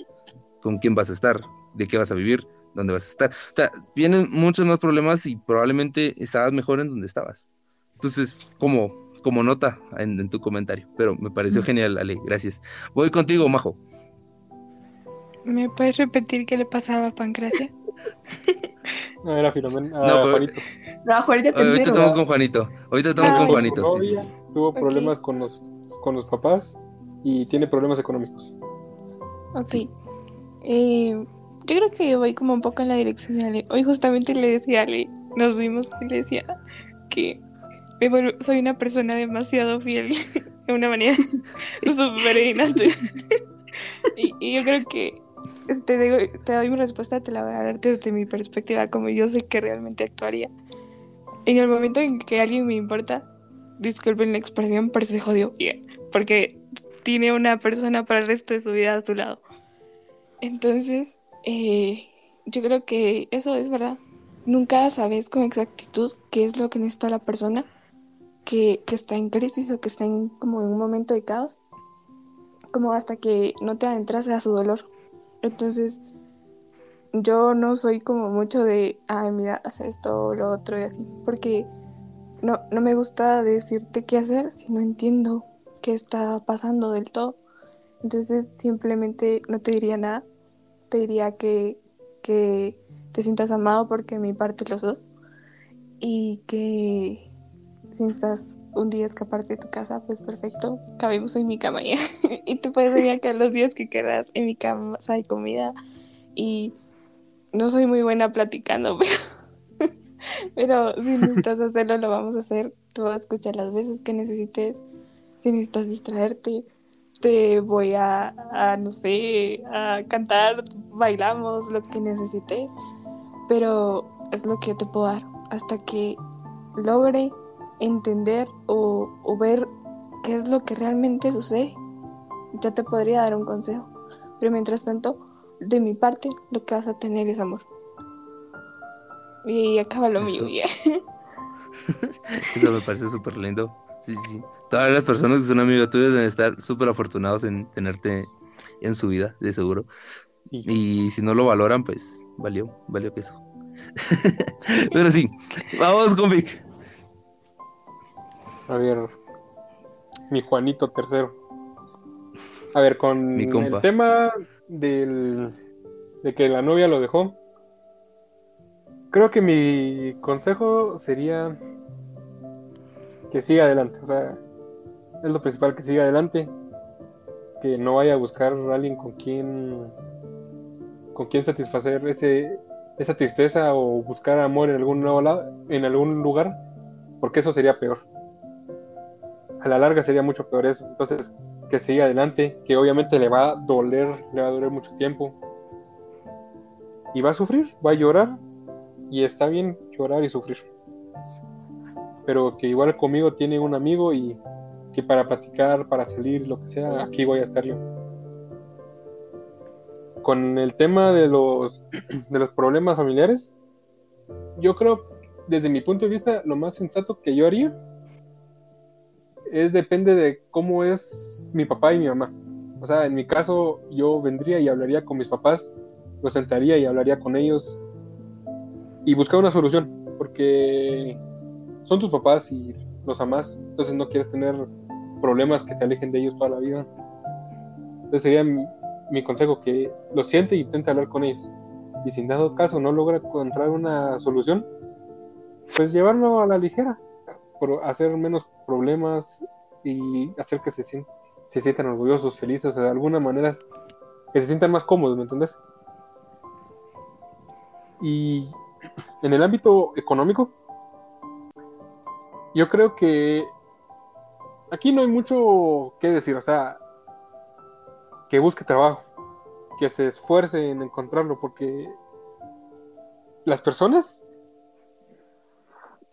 S1: con quién vas a estar, de qué vas a vivir, dónde vas a estar. O sea, vienen muchos más problemas y probablemente estabas mejor en donde estabas. Entonces, como, como nota en, en tu comentario, pero me pareció genial, Ale, gracias. Voy contigo, Majo.
S4: ¿Me puedes repetir qué le pasaba a Pancracia?
S2: No, era Filomena.
S1: No,
S2: Juanito.
S3: No, Juanito
S1: Ahorita estamos con Juanito. Ahorita estamos
S3: Ah,
S1: con Juanito. sí,
S2: novia
S1: sí.
S2: Tuvo problemas con los, con los papás y tiene problemas económicos.
S4: Ok. Eh, yo creo que voy como un poco en la dirección de Ale. Hoy justamente le decía a Ale, nos vimos y le decía que me vuelvo- soy una persona demasiado fiel de una manera súper innatura. y, y yo creo que te, digo- te doy mi respuesta, te la voy a dar desde mi perspectiva, como yo sé que realmente actuaría. En el momento en que alguien me importa, disculpen la expresión, pero se jodió. Yeah, porque tiene una persona para el resto de su vida a su lado. Entonces, eh, yo creo que eso es verdad. nunca sabes con exactitud qué es lo que necesita la persona que, que está en crisis o que está en como en un momento de caos, como hasta que no te adentras a su dolor. Entonces, yo no soy como mucho de, ay, mira, haz esto o lo otro y así, porque no, no me gusta decirte qué hacer si no entiendo qué está pasando del todo. Entonces, simplemente no te diría nada, te diría que, que te sientas amado porque mi parte los dos y que si estás un día escaparte de tu casa, pues perfecto, cabemos en mi cama ya. y tú puedes venir acá los días que quieras en mi casa hay comida y no soy muy buena platicando, pero, pero si necesitas hacerlo, lo vamos a hacer. Tú vas a escuchar las veces que necesites. Si necesitas distraerte, te voy a, a, no sé, a cantar, bailamos, lo que necesites. Pero es lo que yo te puedo dar hasta que logre entender o, o ver qué es lo que realmente sucede. Ya te podría dar un consejo. Pero mientras tanto, de mi parte, lo que vas a tener es amor. Y acaba lo mío.
S1: Eso me parece súper lindo. Sí, sí. Todas las personas que son amigos tuyos deben estar súper afortunados en tenerte en su vida, de seguro. Y si no lo valoran, pues valió, valió que eso. Pero sí, vamos con Vic.
S2: A ver, mi Juanito tercero. A ver, con el tema del, de que la novia lo dejó, creo que mi consejo sería que siga adelante. O sea, es lo principal, que siga adelante. Que no vaya a buscar a alguien con quien con quien satisfacer ese esa tristeza o buscar amor en algún lado, en algún lugar, porque eso sería peor. A la larga sería mucho peor eso. Entonces, que siga adelante, que obviamente le va a doler, le va a doler mucho tiempo. Y va a sufrir, va a llorar, y está bien llorar y sufrir. Pero que igual conmigo tiene un amigo y que para platicar, para salir, lo que sea, aquí voy a estar yo. Con el tema de los, de los problemas familiares, yo creo, desde mi punto de vista, lo más sensato que yo haría es depende de cómo es mi papá y mi mamá. O sea, en mi caso yo vendría y hablaría con mis papás, los sentaría y hablaría con ellos y buscar una solución, porque son tus papás y los amas, entonces no quieres tener problemas que te alejen de ellos toda la vida. Entonces sería mi, consejo que lo siente y intente hablar con ellos. Y si en dado caso no logra encontrar una solución, pues llevarlo a la ligera, por hacer menos problemas y hacer que se, sientan, se orgullosos, felices, de alguna manera que se sientan más cómodos, ¿me entendés? Y en el ámbito económico, yo creo que aquí no hay mucho que decir, o sea, que busque trabajo, que se esfuerce en encontrarlo, porque las personas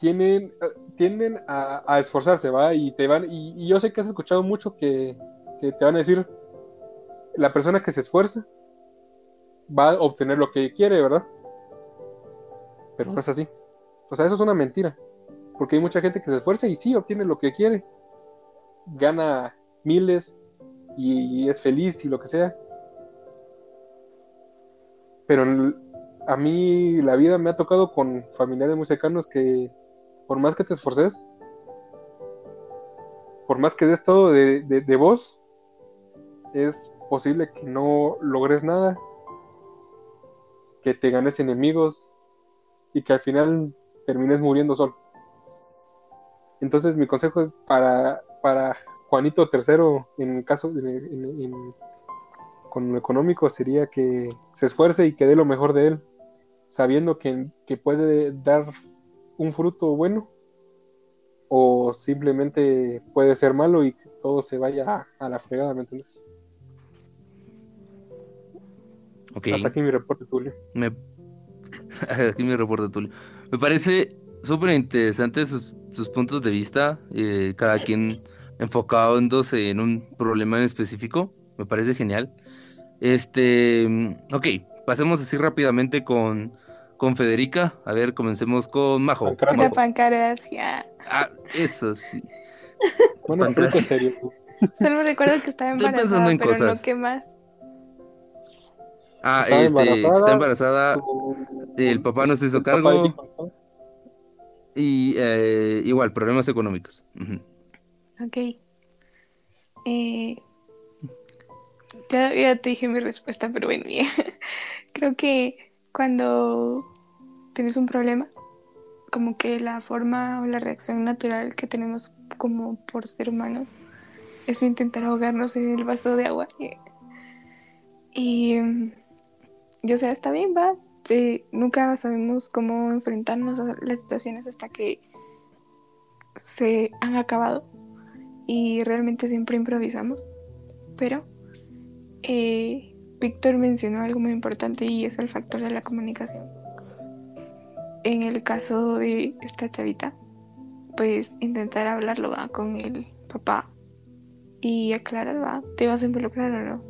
S2: tienen, eh, tienden a, esforzarse, ¿va? Y te van, y, yo sé que has escuchado mucho que, que, te van a decir, la persona que se esfuerza va a obtener lo que quiere, ¿verdad? Pero no es así. O sea, eso es una mentira. Porque hay mucha gente que se esfuerza y sí obtiene lo que quiere. Gana miles y, es feliz y lo que sea. Pero a mí la vida me ha tocado con familiares muy cercanos que por más que te esforces, por más que des todo de, de, vos, es posible que no logres nada, que te ganes enemigos y que al final termines muriendo solo. Entonces mi consejo es para, para Juanito III, en caso con lo económico, sería que se esfuerce y que dé lo mejor de él, sabiendo que, que puede dar un fruto bueno o simplemente puede ser malo y que todo se vaya a, la fregada, ¿me entiendes? Hasta aquí mi reporte, Tulio.
S1: Me... aquí mi reporte, Tulio. Me parece súper interesante sus, puntos de vista, eh, cada quien enfocándose en un problema en específico. Me parece genial. Este, ok, pasemos así rápidamente con con Federica. A ver, comencemos con Majo.
S2: Pancracia.
S4: La pancracia.
S1: Ah, eso sí.
S2: Bueno, serio.
S4: Solo recuerdo que estaba
S1: Estoy pensando
S4: embarazada,
S1: en
S4: pero no
S1: cosas.
S4: qué más.
S1: Ah,
S2: Está
S1: este,
S2: embarazada.
S1: está embarazada.
S2: Su-
S1: El papá no se hizo cargo. Y eh, igual, problemas económicos.
S4: Ok. Eh, ya, ya te dije mi respuesta, pero bueno, ya. Creo que cuando tienes un problema, como que la forma o la reacción natural que tenemos como por ser humanos es intentar ahogarnos en el vaso de agua. Y mm, yo sé, está bien, va. eh, nunca sabemos cómo enfrentarnos a las situaciones hasta que se han acabado y realmente siempre improvisamos. Pero eh, Víctor mencionó algo muy importante y es el factor de la comunicación. En el caso de esta chavita, pues intentar hablarlo con el papá y aclarar. ¿te vas a involucrar o no?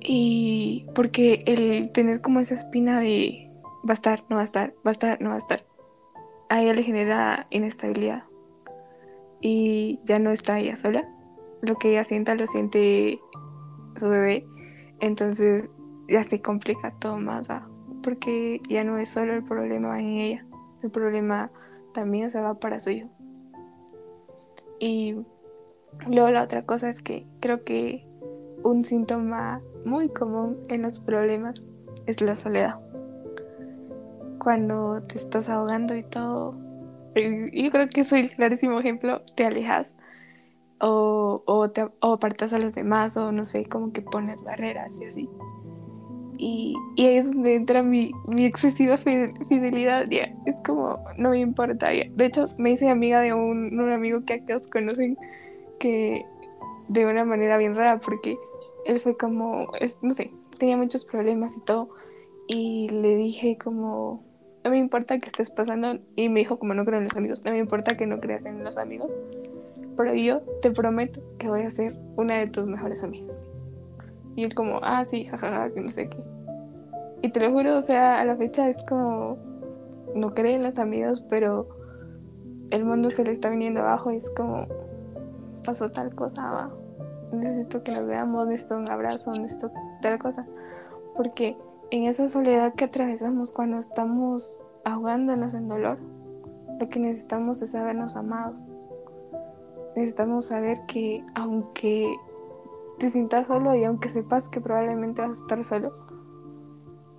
S4: Y porque el tener como esa espina de va a estar, no va a estar, va a estar, no va a estar, a ella le genera inestabilidad y ya no está ella sola. Lo que ella sienta lo siente su bebé, entonces ya se complica todo más, ¿va? Porque ya no es solo el problema en ella, el problema también se va para su hijo. Y luego la otra cosa es que creo que un síntoma muy común en los problemas es la soledad. Cuando te estás ahogando y todo, yo creo que soy el clarísimo ejemplo, te alejas o, o, te, o apartas a los demás o no sé, como que pones barreras y así. Y, y ahí es donde entra mi, mi excesiva fide- fidelidad, ya, es como, no me importa, ya. De hecho, me hice amiga de un, un amigo que todos conocen que de una manera bien rara, porque él fue como, es, no sé, tenía muchos problemas y todo, y le dije como, no me importa que estés pasando, y me dijo como no creo en los amigos, no me importa que no creas en los amigos, pero yo te prometo que voy a ser una de tus mejores amigas. Y él como, ah, sí, jajaja, que no sé qué. Y te lo juro, o sea, a la fecha es como, no cree en los amigos, pero el mundo se le está viniendo abajo y es como, pasó tal cosa, va. necesito que nos veamos, necesito un abrazo, necesito tal cosa. Porque en esa soledad que atravesamos cuando estamos ahogándonos en dolor, lo que necesitamos es sabernos amados. Necesitamos saber que aunque te sientas solo y aunque sepas que probablemente vas a estar solo,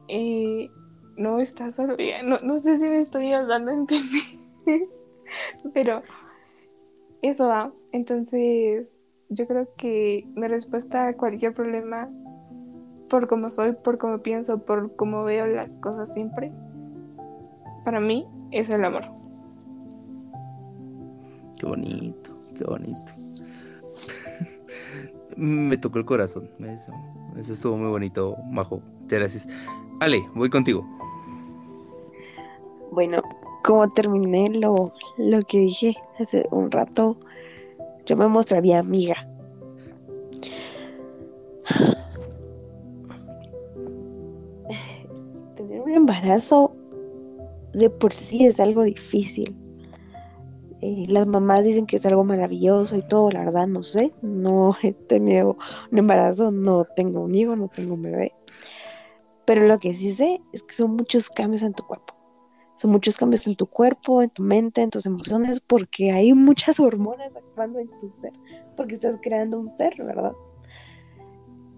S4: eh, no estás solo. No, no sé si me estoy dando a entender, pero eso va. Entonces, yo creo que mi respuesta a cualquier problema, por cómo soy, por cómo pienso, por cómo veo las cosas siempre, para mí es el amor.
S1: Qué bonito, qué bonito. Me tocó el corazón. Eso, eso estuvo muy bonito, Majo. Muchas gracias. Ale, voy contigo.
S3: Bueno, como terminé lo, lo que dije hace un rato, yo me mostraría amiga. Tener un embarazo de por sí es algo difícil. Eh, las mamás dicen que es algo maravilloso y todo, la verdad no sé, no he tenido un embarazo, no tengo un hijo, no tengo un bebé. Pero lo que sí sé es que son muchos cambios en tu cuerpo. Son muchos cambios en tu cuerpo, en tu mente, en tus emociones, porque hay muchas hormonas actuando en tu ser, porque estás creando un ser, ¿verdad?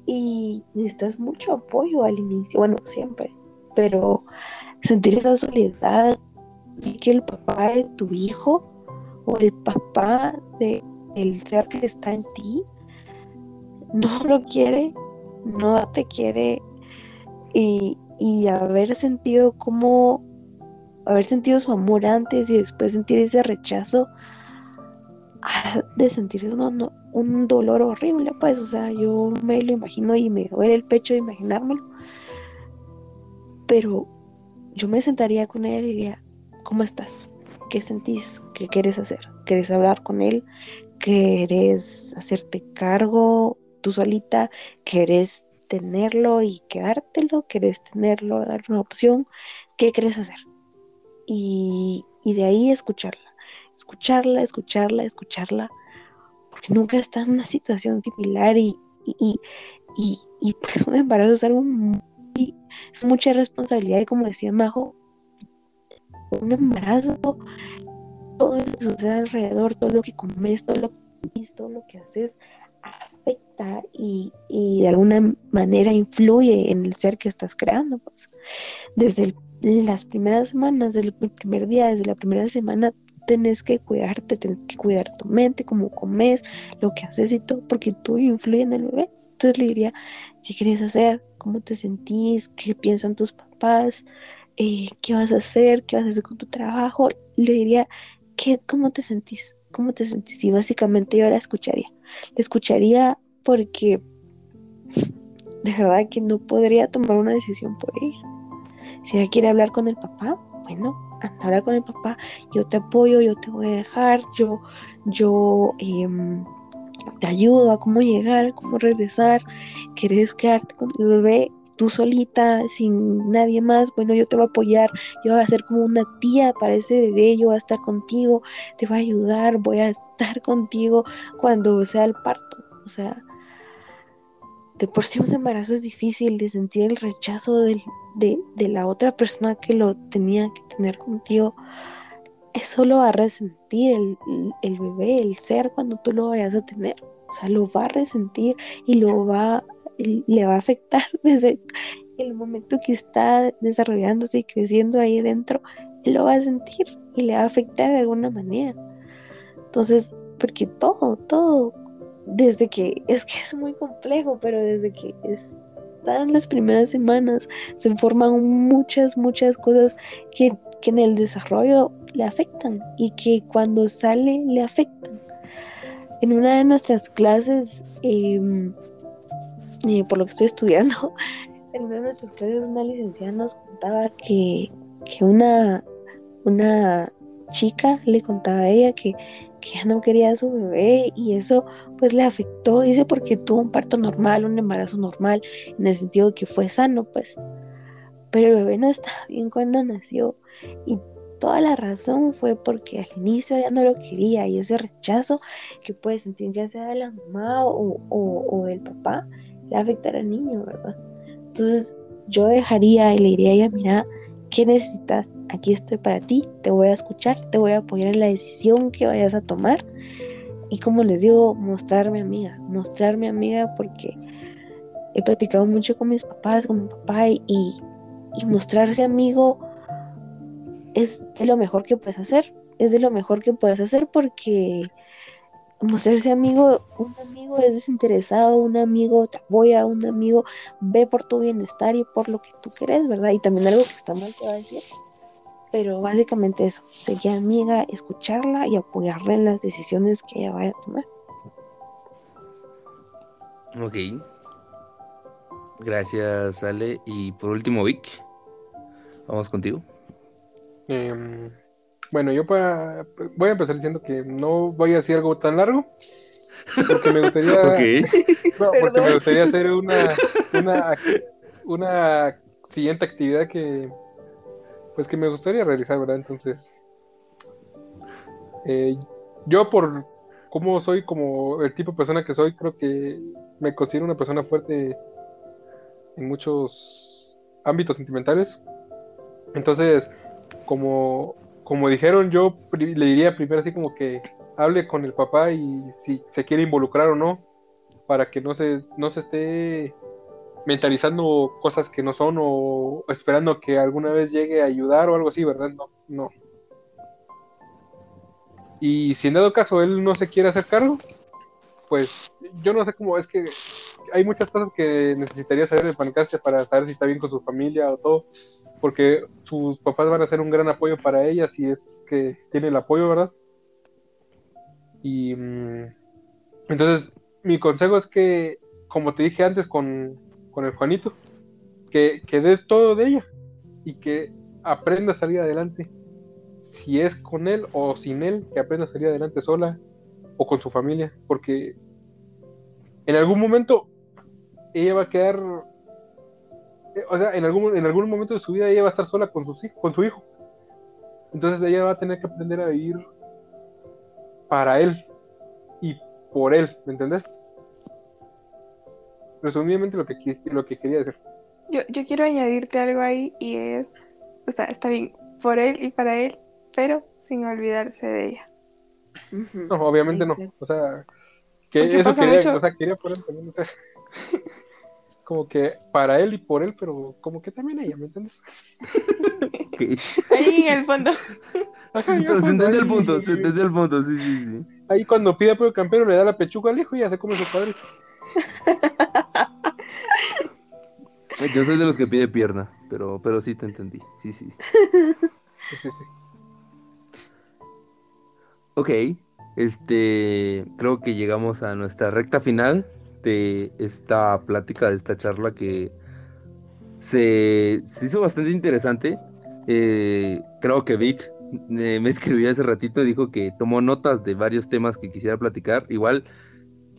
S3: Y necesitas mucho apoyo al inicio, bueno, siempre, pero sentir esa soledad de que el papá de tu hijo o el papá de el ser que está en ti no lo quiere, no te quiere y, y haber sentido como haber sentido su amor antes y después sentir ese rechazo de sentir un, un dolor horrible pues o sea yo me lo imagino y me duele el pecho de imaginármelo pero yo me sentaría con él y diría ¿cómo estás? ¿Qué sentís? ¿qué quieres hacer? ¿quieres hablar con él? ¿quieres hacerte cargo tú solita? ¿quieres tenerlo y quedártelo? ¿Querés tenerlo, dar una opción? ¿Qué querés hacer? Y, de ahí escucharla, escucharla, escucharla, escucharla, porque nunca está en una situación similar y, y, y, pues un embarazo es algo muy, es mucha responsabilidad y como decía Majo, un embarazo, todo lo que sucede alrededor, todo lo que comes, todo lo que todo lo que haces, afecta y, de alguna manera influye en el ser que estás creando. Pues. Desde las primeras semanas, desde el primer día, desde la primera semana, tenés que cuidarte, tenés que cuidar tu mente, cómo comes, lo que haces y todo, porque tú influye en el bebé. Entonces le diría, ¿qué quieres hacer? ¿Cómo te sentís? ¿Qué piensan tus papás? Eh, ¿Qué vas a hacer? ¿Qué vas a hacer con tu trabajo? Le diría, ¿qué, ¿cómo te sentís? ¿Cómo te sentís? Y básicamente yo la escucharía. La escucharía porque de verdad que no podría tomar una decisión por ella. Si ella quiere hablar con el papá, bueno, anda a hablar con el papá, yo te apoyo, yo te voy a dejar, yo, yo em, te ayudo a cómo llegar, cómo regresar, querés quedarte con el bebé tú solita, sin nadie más, bueno, yo te voy a apoyar, yo voy a ser como una tía para ese bebé, yo voy a estar contigo, te voy a ayudar, voy a estar contigo cuando sea el parto. O sea, de por sí un embarazo es difícil de sentir el rechazo de, de, la otra persona que lo tenía que tener contigo. Eso lo va a resentir el, el, bebé, el ser cuando tú lo vayas a tener. O sea, lo va a resentir y lo va, le va a afectar desde el momento que está desarrollándose y creciendo ahí dentro. Lo va a sentir y le va a afectar de alguna manera. Entonces, porque todo, todo desde que, es que es muy complejo, pero desde que están las primeras semanas se forman muchas, muchas cosas que, en el desarrollo le afectan y que cuando sale le afectan. En una de nuestras clases, em, por lo que estoy estudiando, en una de nuestras clases una licenciada nos contaba que, que una, una chica le contaba a ella que que ya no quería a su bebé y eso pues le afectó, dice, porque tuvo un parto normal, un embarazo normal, en el sentido de que fue sano, pues. Pero el bebé no estaba bien cuando nació y toda la razón fue porque al inicio ya no lo quería y ese rechazo que puede sentir ya sea de la mamá o, o, del papá le afectará al niño, ¿verdad? Entonces yo dejaría y le diría a mira, ¿Qué necesitas? Aquí estoy para ti, te voy a escuchar, te voy a apoyar en la decisión que vayas a tomar. Y como les digo, mostrarme amiga, mostrarme amiga porque he platicado mucho con mis papás, con mi papá y, y mostrarse amigo es de lo mejor que puedes hacer, es de lo mejor que puedes hacer porque mostrarse amigo, un amigo es desinteresado, un amigo te apoya, un amigo ve por tu bienestar y por lo que tú querés, ¿verdad? Y también algo que está mal te va a decir. Pero básicamente eso, sería amiga, escucharla y apoyarla en las decisiones que ella vaya a tomar.
S1: Ok. Gracias, Ale. Y por último, Vic, vamos contigo.
S2: Eh, bueno, yo para, voy a empezar diciendo que no voy a decir algo tan largo, porque me gustaría, porque me gustaría hacer una, una, una siguiente actividad que, pues que me gustaría realizar, ¿verdad? Entonces, eh, yo por cómo soy, como el tipo de persona que soy, creo que me considero una persona fuerte en muchos ámbitos sentimentales. Entonces, como como dijeron, yo le diría primero así como que hable con el papá y si se quiere involucrar o no, para que no se, no se esté mentalizando cosas que no son o esperando que alguna vez llegue a ayudar o algo así, ¿verdad? No, no. Y si en dado caso él no se quiere hacer cargo, pues yo no sé cómo es que hay muchas cosas que necesitaría saber de Pancastia para saber si está bien con su familia o todo porque sus papás van a ser un gran apoyo para ella si es que tiene el apoyo, ¿verdad? Y mm, entonces mi consejo es que, como te dije antes con, el Juanito, que, que des todo de ella y que aprenda a salir adelante. Si es con él o sin él, que aprenda a salir adelante sola o con su familia, porque en algún momento ella va a quedar, eh, o sea, en algún, en algún momento de su vida ella va a estar sola con, sus, con su hijo. Entonces ella va a tener que aprender a vivir para él y por él, ¿me entendés? Resumidamente lo que, lo que quería decir.
S4: Yo, yo quiero añadirte algo ahí y es, o sea, está bien por él y para él, pero sin olvidarse de ella.
S2: No, obviamente no. O sea, que
S4: Porque
S2: eso quería,
S4: mucho-
S2: o sea, quería poner también, o sea, como que para él y por él, pero como que también ella, ¿me entiendes?
S4: Ahí en el fondo.
S2: Ajá,
S1: Pero se entendió el punto, se entendió el punto, sí, sí, sí.
S2: Ahí cuando pide apoyo campero le da la pechuga al hijo y ya se come su cuadrito.
S1: Yo soy de los que pide pierna, pero, pero sí te entendí. Sí, sí. sí.
S2: Sí, sí, sí.
S1: Ok, este, creo que llegamos a nuestra recta final de esta plática, de esta charla que se, se hizo bastante interesante. Eh, creo que Vic eh, me escribió hace ratito y dijo que tomó notas de varios temas que quisiera platicar. Igual,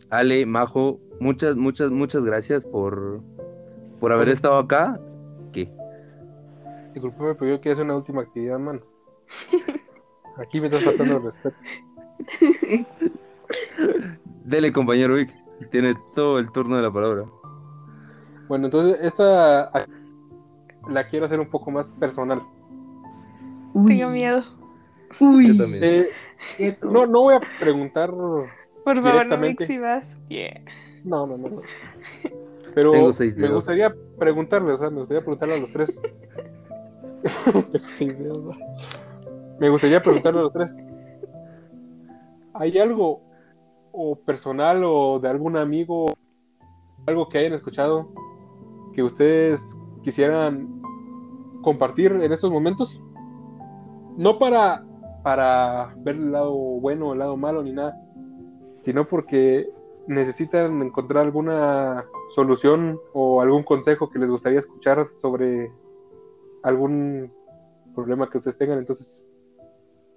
S1: Ale, Majo, muchas, muchas, muchas gracias por, por haber estado acá. ¿Qué?
S2: Disculpame, pero yo quiero hacer una última actividad, mano. Aquí me estás faltando el respeto.
S1: Dele, compañero Vic, tiene todo el turno de la palabra.
S2: Bueno, entonces esta la quiero hacer un poco más personal.
S3: Uy,
S4: Tengo miedo.
S3: Uy,
S1: Yo también.
S2: Eh, no, no voy a preguntar.
S4: Por favor, no
S2: Directamente.
S4: me exhibas. Yeah.
S2: No, no, no. Pero
S1: Tengo seis
S2: me gustaría preguntarle, o sea, me gustaría preguntarle a los tres. Me gustaría preguntarle a los tres. ¿Hay algo o personal o de algún amigo, algo que hayan escuchado que ustedes quisieran compartir en estos momentos? No para, para ver el lado bueno o el lado malo ni nada, sino porque necesitan encontrar alguna solución o algún consejo que les gustaría escuchar sobre algún problema que ustedes tengan. Entonces,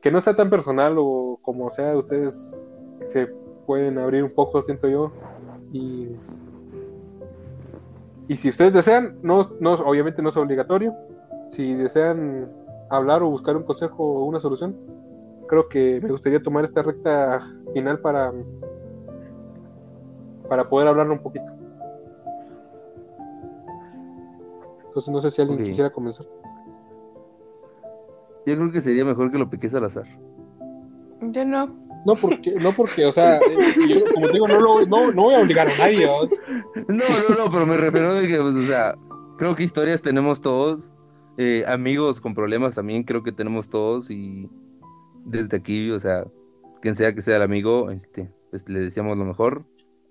S2: que no sea tan personal o como sea, ustedes se pueden abrir un poco, siento yo. Y, y si ustedes desean, no, no, obviamente no es obligatorio. Si desean hablar o buscar un consejo o una solución, creo que me gustaría tomar esta recta final para para poder hablarlo un poquito. Entonces no sé si alguien quisiera comenzar.
S1: Yo creo que sería mejor que lo piques al azar.
S4: Yo no.
S2: No porque, no porque, o sea, eh, yo, como te digo, no, lo, no, no voy a obligar a nadie. ¿no?
S1: No, no, pero me refiero a que, pues, o sea, creo que historias tenemos todos, eh, amigos con problemas también creo que tenemos todos y desde aquí, o sea, quien sea que sea el amigo, este, pues le deseamos lo mejor,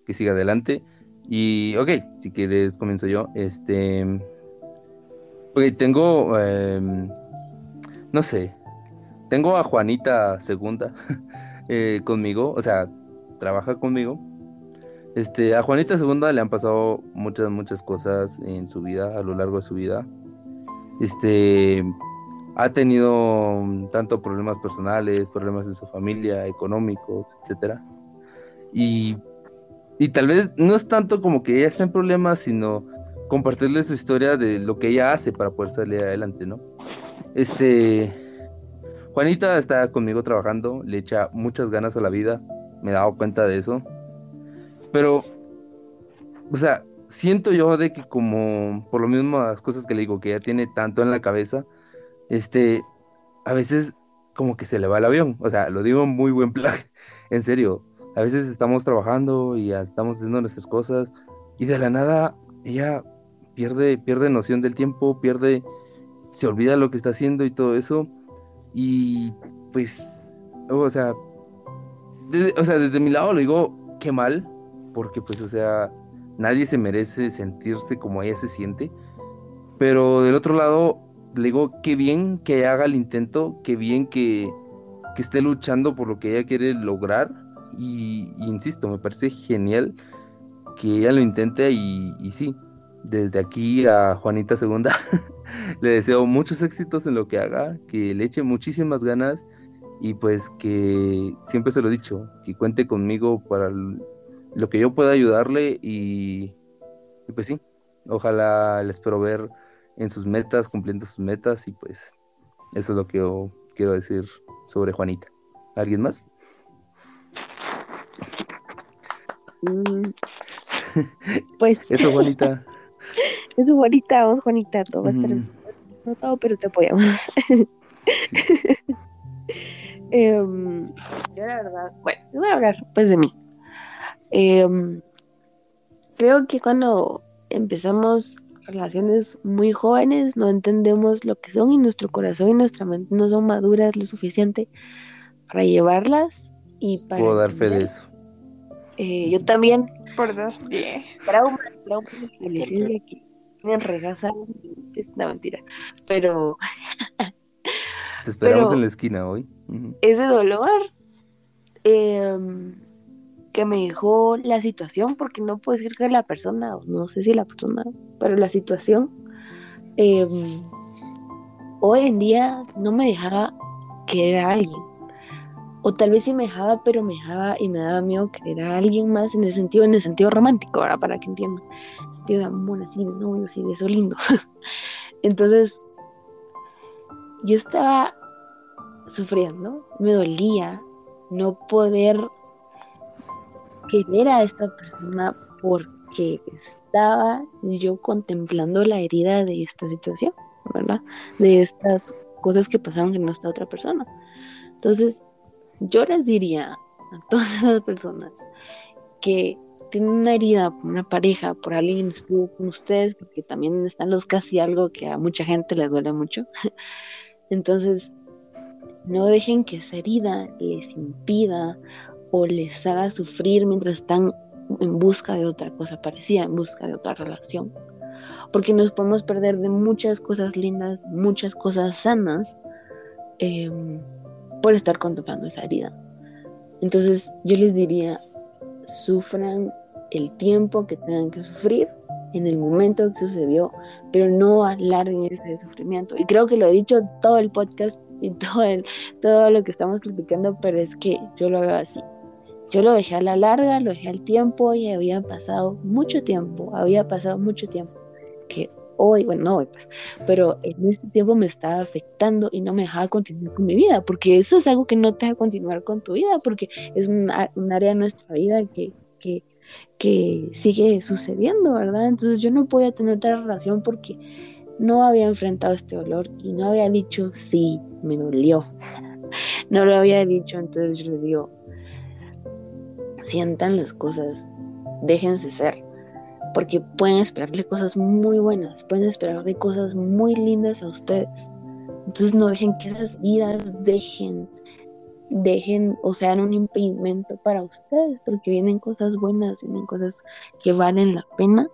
S1: que siga adelante y, ok, si quieres comienzo yo, este, ok, tengo, em, no sé, tengo a Juanita Segunda eh, conmigo, o sea, trabaja conmigo. Este, a Juanita Segunda le han pasado muchas, muchas cosas en su vida, a lo largo de su vida. Este, ha tenido mm, tanto problemas personales, problemas en su familia, económicos, etcétera. Y, y tal vez no es tanto como que ella está en problemas, sino compartirle su historia de lo que ella hace para poder salir adelante, ¿no? Este, Juanita está conmigo trabajando, le echa muchas ganas a la vida, me he dado cuenta de eso. Pero, o sea, siento yo de que como por lo mismo las cosas que le digo, que ella tiene tanto en la cabeza, este, a veces como que se le va el avión. O sea, lo digo muy buen plan, en serio. A veces estamos trabajando y estamos haciendo nuestras cosas y de la nada ella pierde, pierde noción del tiempo, pierde, se olvida lo que está haciendo y todo eso. Y pues, o sea, desde, o sea, desde mi lado lo digo, qué mal, porque pues, o sea, nadie se merece sentirse como ella se siente. Pero del otro lado, le digo, qué bien que haga el intento, qué bien que, que esté luchando por lo que ella quiere lograr. Y, insisto, me parece genial que ella lo intente y sí, desde aquí a Juanita Segunda le deseo muchos éxitos en lo que haga, que le eche muchísimas ganas y pues que siempre se lo he dicho, que cuente conmigo para lo que yo pueda ayudarle y, y pues sí, ojalá les espero ver en sus metas, cumpliendo sus metas y pues eso es lo que yo quiero decir sobre Juanita. ¿Alguien más?
S3: Mm, Pues
S1: Eso, Juanita.
S3: Juanita, vos, Juanita, todo va a estar
S1: Ujú.
S3: notado, pero te apoyamos. Em, yo la verdad, bueno, voy a hablar pues de mí. Em, creo que cuando empezamos relaciones muy jóvenes no entendemos lo que son y nuestro corazón y nuestra mente no son maduras lo suficiente para llevarlas y para
S1: Puedo dar fe de eso.
S3: Eh, yo también
S4: Por dos, yeah.
S3: trauma, trauma de adolescencia que me regazaron es una mentira, pero
S1: Te esperamos
S3: Pero-
S1: en la esquina hoy. Ujú.
S3: ese dolor em, que me dejó la situación, porque no puedo decir que la persona, o no sé si la persona, pero la situación, em, hoy en día no me dejaba querer a alguien. O tal vez sí me dejaba, pero me dejaba y me daba miedo querer a alguien más en el sentido, en el sentido romántico, ¿verdad? Para que entiendan. Sentido de amor, así, novio, así, de eso lindo. Entonces, yo estaba sufriendo, me dolía no poder querer a esta persona porque estaba yo contemplando la herida de esta situación, ¿verdad? De estas cosas que pasaron en esta otra persona. Entonces, yo les diría a todas esas personas que tienen una herida por una pareja, por alguien que estuvo con ustedes, porque también están los casi algo que a mucha gente les duele mucho. Entonces, no dejen que esa herida les impida o les haga sufrir mientras están en busca de otra cosa parecida, en busca de otra relación. Porque nos podemos perder de muchas cosas lindas, muchas cosas sanas, eh, por estar contemplando esa herida. Entonces yo les diría, sufran el tiempo que tengan que sufrir en el momento que sucedió, pero no alarguen ese sufrimiento. Y creo que lo he dicho todo el podcast y todo, todo lo que estamos criticando, pero es que yo lo veo así. Yo lo dejé a la larga, lo dejé al tiempo y había pasado mucho tiempo, había pasado mucho tiempo que hoy, bueno, no hoy pues, pero en este tiempo me estaba afectando y no me dejaba continuar con mi vida, porque eso es algo que no te deja continuar con tu vida, porque es un, área de nuestra vida que, que, que sigue sucediendo, ¿verdad? Entonces yo no podía tener otra relación porque no había enfrentado este dolor y no había dicho, sí, me dolió. No lo había dicho, entonces yo le digo, sientan las cosas, déjense ser, porque pueden esperarle cosas muy buenas, pueden esperarle cosas muy lindas a ustedes. Entonces no dejen que esas vidas dejen, dejen o sean un impedimento para ustedes, porque vienen cosas buenas, vienen cosas que valen la pena.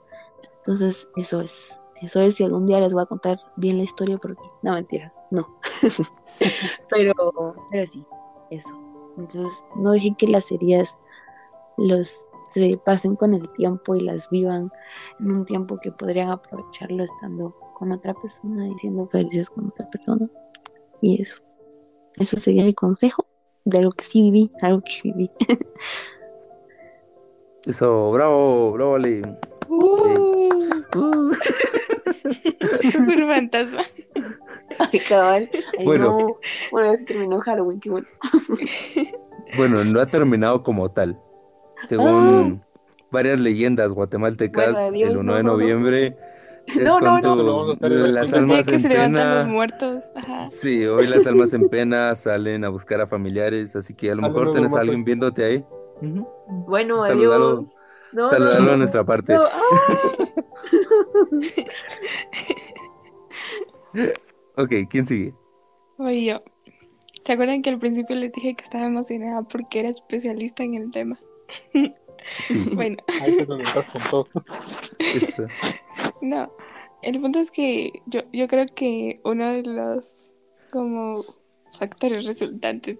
S3: Entonces eso es, eso es, si algún día les voy a contar bien la historia, porque no mentira, no. pero, pero sí, eso. Entonces no dejen que las heridas los se pasen con el tiempo y las vivan en un tiempo que podrían aprovecharlo estando con otra persona y siendo felices con otra persona. Y eso. Eso sería mi consejo de algo que sí viví, algo que viví.
S1: Eso, bravo, bravo, Ale.
S4: Uh,
S1: Uh.
S4: super fantasma.
S3: Ay, cabal. Ay,
S1: Bueno.
S3: no. Bueno, ya se terminó Halloween, qué bueno.
S1: Bueno, no ha terminado como tal. Según varias leyendas guatemaltecas,
S3: Bueno,
S1: el 1 de
S3: no, no, no.
S1: noviembre es
S3: No, no,
S1: cuando
S2: no. El
S1: las almas
S4: que
S1: en
S4: se levantan los muertos. Ajá.
S1: Sí, hoy las almas en pena salen a buscar a familiares, así que a lo
S2: Ah,
S1: mejor
S2: no, no, no,
S1: a alguien viéndote ahí.
S3: Bueno,
S1: Saludalo.
S3: adiós. No,
S1: Saludalo
S3: no,
S1: a
S3: no.
S1: nuestra parte.
S3: No, ¡ah!
S1: Ok, ¿quién sigue?
S4: Voy yo. ¿Se acuerdan que al principio les dije que estaba emocionada porque era especialista en el tema? Bueno,
S2: Ahí te donde estás con todo.
S1: esta.
S4: no. El punto es que yo, yo creo que uno de los como factores resultantes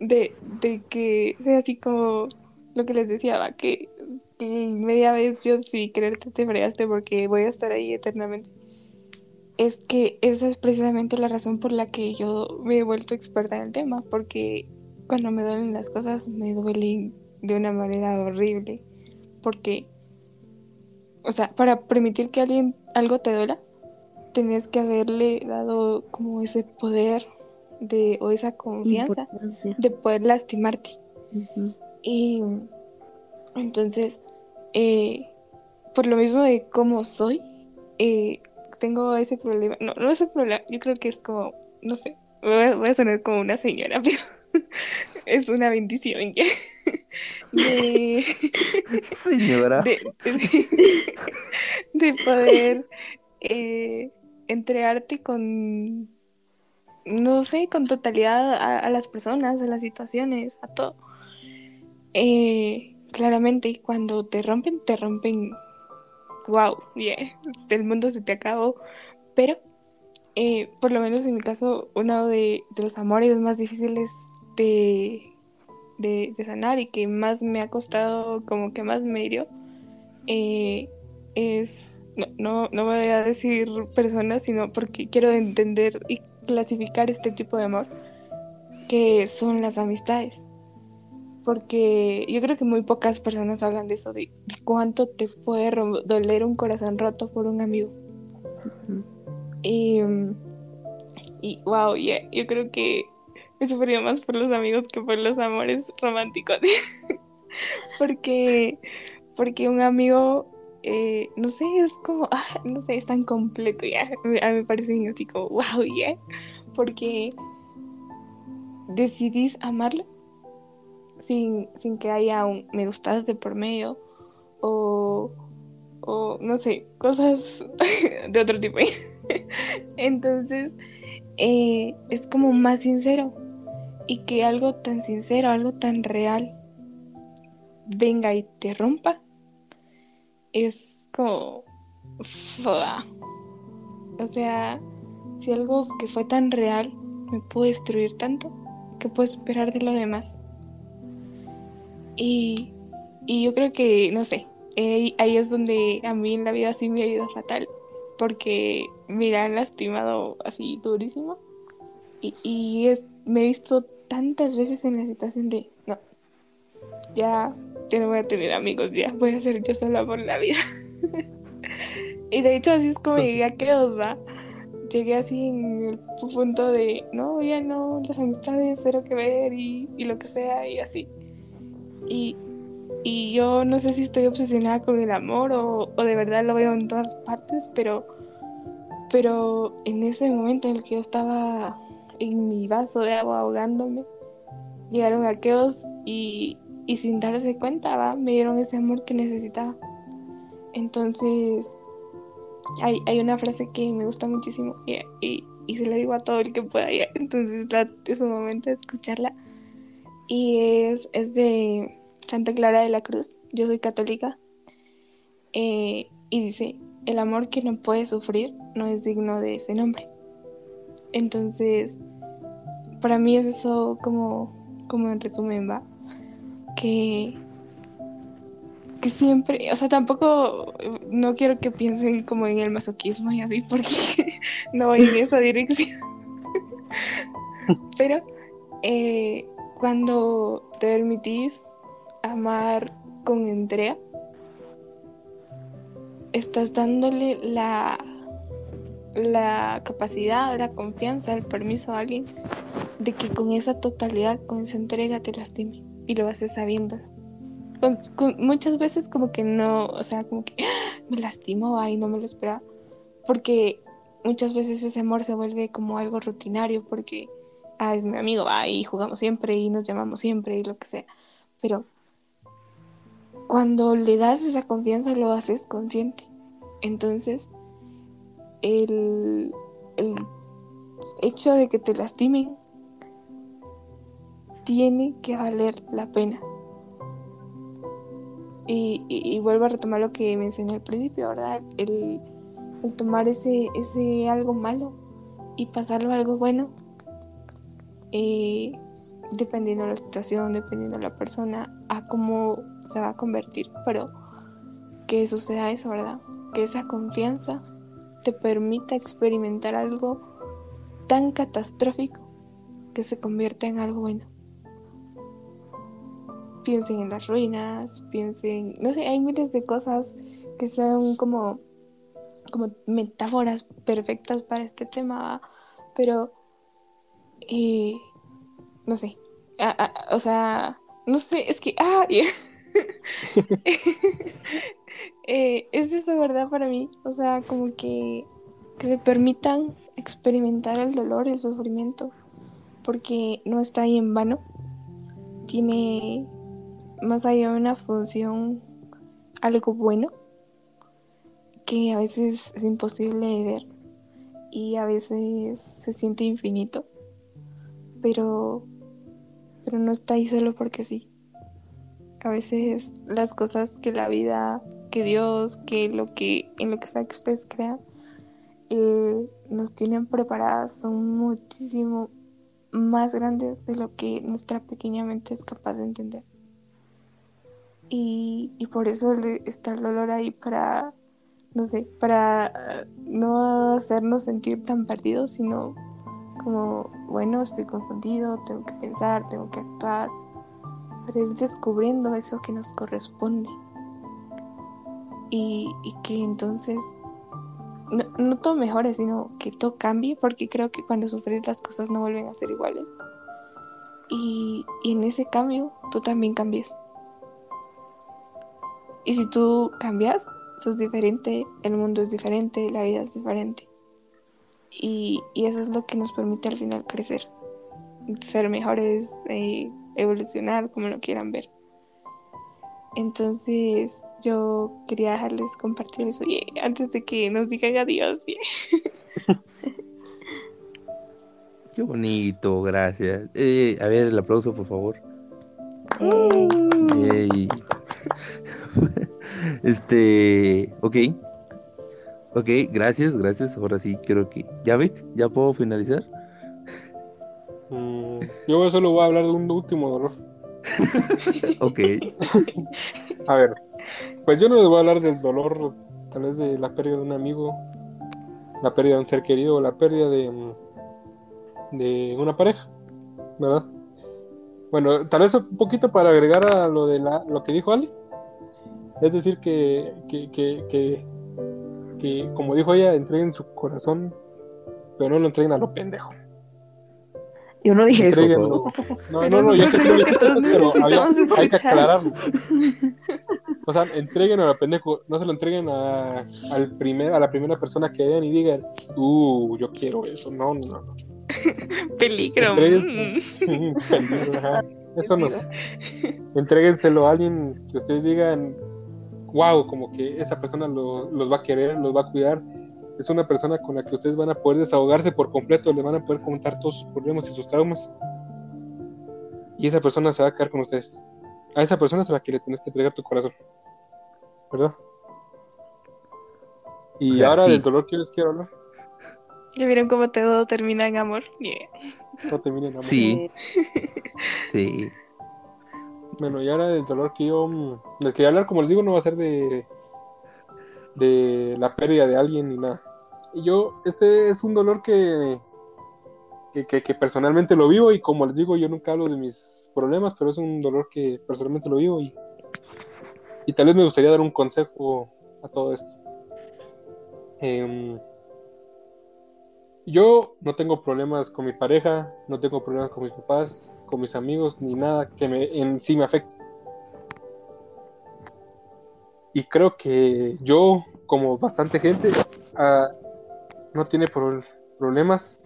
S4: de, de que sea así como lo que les decía, va, que, que media vez yo sí creerte te fregaste porque voy a estar ahí eternamente. Es que esa es precisamente la razón por la que yo me he vuelto experta en el tema, porque cuando me duelen las cosas me duelen de una manera horrible, porque o sea, para permitir que alguien algo te duela, tenés que haberle dado como ese poder de, o esa confianza de poder lastimarte. Y entonces, eh, por lo mismo de cómo soy, eh, tengo ese problema. No, no es un problema, yo creo que es como, no sé, voy a, voy a sonar como una señora, pero es una bendición. De,
S1: Señora.
S4: de, de- de poder eh, entregarte con, no sé, con totalidad a, a las personas, a las situaciones, a todo. Eh, claramente, cuando te rompen, te rompen, wow, yeah, el mundo se te acabó. Pero, eh, por lo menos en mi caso, uno de, de los amores más difíciles de, de, de sanar y que más me ha costado, como que más me hirió, eh, es, no, no, no voy a decir personas, sino porque quiero entender y clasificar este tipo de amor, que son las amistades. Porque yo creo que muy pocas personas hablan de eso, de, de cuánto te puede doler un corazón roto por un amigo. Y, y wow, yeah, yo creo que he sufrido más por los amigos que por los amores románticos. porque, porque un amigo, eh, no sé, es como, ah, no sé, es tan completo ya. A mí me parece así como, wow, yeah. Porque decidís amarlo sin, sin que haya un me gustas de por medio o, o no sé, cosas de otro tipo. Entonces, eh, es como más sincero. Y que algo tan sincero, algo tan real, venga y te rompa, es como... O sea, si algo que fue tan real me puede destruir tanto, ¿qué puedo esperar de lo demás? Y, y yo creo que, no sé, ahí es donde a mí en la vida sí me ha ido fatal, porque me han lastimado así durísimo. Y, y es, me he visto tantas veces en la situación de, no, ya, no voy a tener amigos, ya voy a ser yo sola por la vida. y de hecho así es como llegué a Keos. Llegué así en el punto de, no, ya no, las amistades, cero que ver y, y lo que sea y así. Y, y yo no sé si estoy obsesionada con el amor o, o de verdad lo veo en todas partes, pero, pero en ese momento en el que yo estaba en mi vaso de agua ahogándome, llegaron aquellos y, y sin darse cuenta, ¿va? me dieron ese amor que necesitaba. Entonces, hay, hay una frase que me gusta muchísimo y, y, se la digo a todo el que pueda. Entonces, es un momento de escucharla. Y es, es de Santa Clara de la Cruz. Yo soy católica. Eh, y dice, el amor que no puede sufrir no es digno de ese nombre. Entonces, para mí es eso como, como en resumen, va. Que, que siempre, o sea, tampoco, no quiero que piensen como en el masoquismo y así, porque no voy en esa dirección. Pero eh, cuando te permitís amar con entrega, estás dándole la, la capacidad, la confianza, el permiso a alguien de que con esa totalidad, con esa entrega te lastime y lo haces sabiéndolo. Muchas veces como que no, o sea, como que "Ah, me lastimó, ay, no me lo esperaba. Porque muchas veces ese amor se vuelve como algo rutinario porque, ah, es mi amigo, va, y jugamos siempre y nos llamamos siempre y lo que sea. Pero cuando le das esa confianza lo haces consciente. Entonces, el, el hecho de que te lastimen tiene que valer la pena. Y, y- vuelvo a retomar lo que mencioné al principio, ¿verdad? El, el tomar ese, ese algo malo y pasarlo a algo bueno, eh, dependiendo de la situación, dependiendo de la persona, a cómo se va a convertir. Pero que suceda eso, ¿verdad? Que esa confianza te permita experimentar algo tan catastrófico que se convierta en algo bueno. Piensen en las ruinas, piensen, no sé, hay miles de cosas que son como, como metáforas perfectas para este tema, pero eh, no sé, o sea, no sé, es que, ah, eh, es eso, ¿verdad? Para mí, o sea, como que, que se permitan experimentar el dolor, el sufrimiento, porque no está ahí en vano, tiene más allá de una función algo bueno que a veces es imposible de ver y a veces se siente infinito, pero, pero no está ahí solo porque sí. A veces las cosas que la vida, que Dios, que lo que en lo que sea que ustedes crean, eh, nos tienen preparadas son muchísimo más grandes de lo que nuestra pequeña mente es capaz de entender. Y, y por eso está el dolor ahí para no sé, para no hacernos sentir tan perdidos, sino como, bueno, estoy confundido, tengo que pensar, tengo que actuar, para ir descubriendo eso que nos corresponde. Y, que entonces no, todo mejore, sino que todo cambie, porque creo que cuando sufres las cosas no vuelven a ser iguales. Y, en ese cambio tú también cambias. Y si tú cambias, es diferente, el mundo es diferente, la vida es diferente. Y, eso es lo que nos permite al final crecer, ser mejores, eh, evolucionar, como lo quieran ver. Entonces yo quería dejarles compartir eso antes de que nos digan adiós.
S1: Qué bonito, gracias. Eh, a ver, el aplauso, por favor. Este, ok. Ok, gracias, gracias. Ahora sí, creo que. ¿Ya ve? ¿Ya puedo finalizar?
S2: Mm, yo solo voy a hablar de un último dolor.
S1: ok.
S2: a ver, pues yo no les voy a hablar del dolor, tal vez de la pérdida de un amigo, la pérdida de un ser querido, la pérdida de, mm, de una pareja, ¿verdad? Bueno, tal vez un poquito para agregar a lo de la, lo que dijo Ali. Es decir, que, que, que, que, como dijo ella, entreguen su corazón, pero no lo entreguen a lo pendejo.
S3: Yo no dije eso.
S2: No, no, no, yo sé que pero hay que aclararlo. O sea, entreguen a lo pendejo, no se lo entreguen a, al primer, a la primera persona que vean y digan, uh, yo quiero eso. No, no, no.
S4: Peligro.
S2: Mm. Eso no. Entréguenselo a alguien que ustedes digan, wow, como que esa persona los va a querer, los va a cuidar. Es una persona con la que ustedes van a poder desahogarse por completo, le van a poder contar todos sus problemas y sus traumas. Y esa persona se va a quedar con ustedes. A esa persona es a la que le tienes que entregar tu corazón. ¿Verdad? Y ahora del dolor que les quiero hablar.
S4: ¿Ya vieron cómo todo termina en amor?
S2: Todo termina en amor.
S1: Sí. sí.
S2: Bueno, y ahora el dolor que yo mm, les quería hablar, como les digo, no va a ser de, de la pérdida de alguien ni nada. Yo, este es un dolor que, que, que, personalmente lo vivo y como les digo, yo nunca hablo de mis problemas, pero es un dolor que personalmente lo vivo y, y tal vez me gustaría dar un consejo a todo esto. Em, yo no tengo problemas con mi pareja, no tengo problemas con mis papás, con mis amigos, ni nada que me, en sí me afecte. Y creo que yo, como bastante gente, ah, no tiene problemas,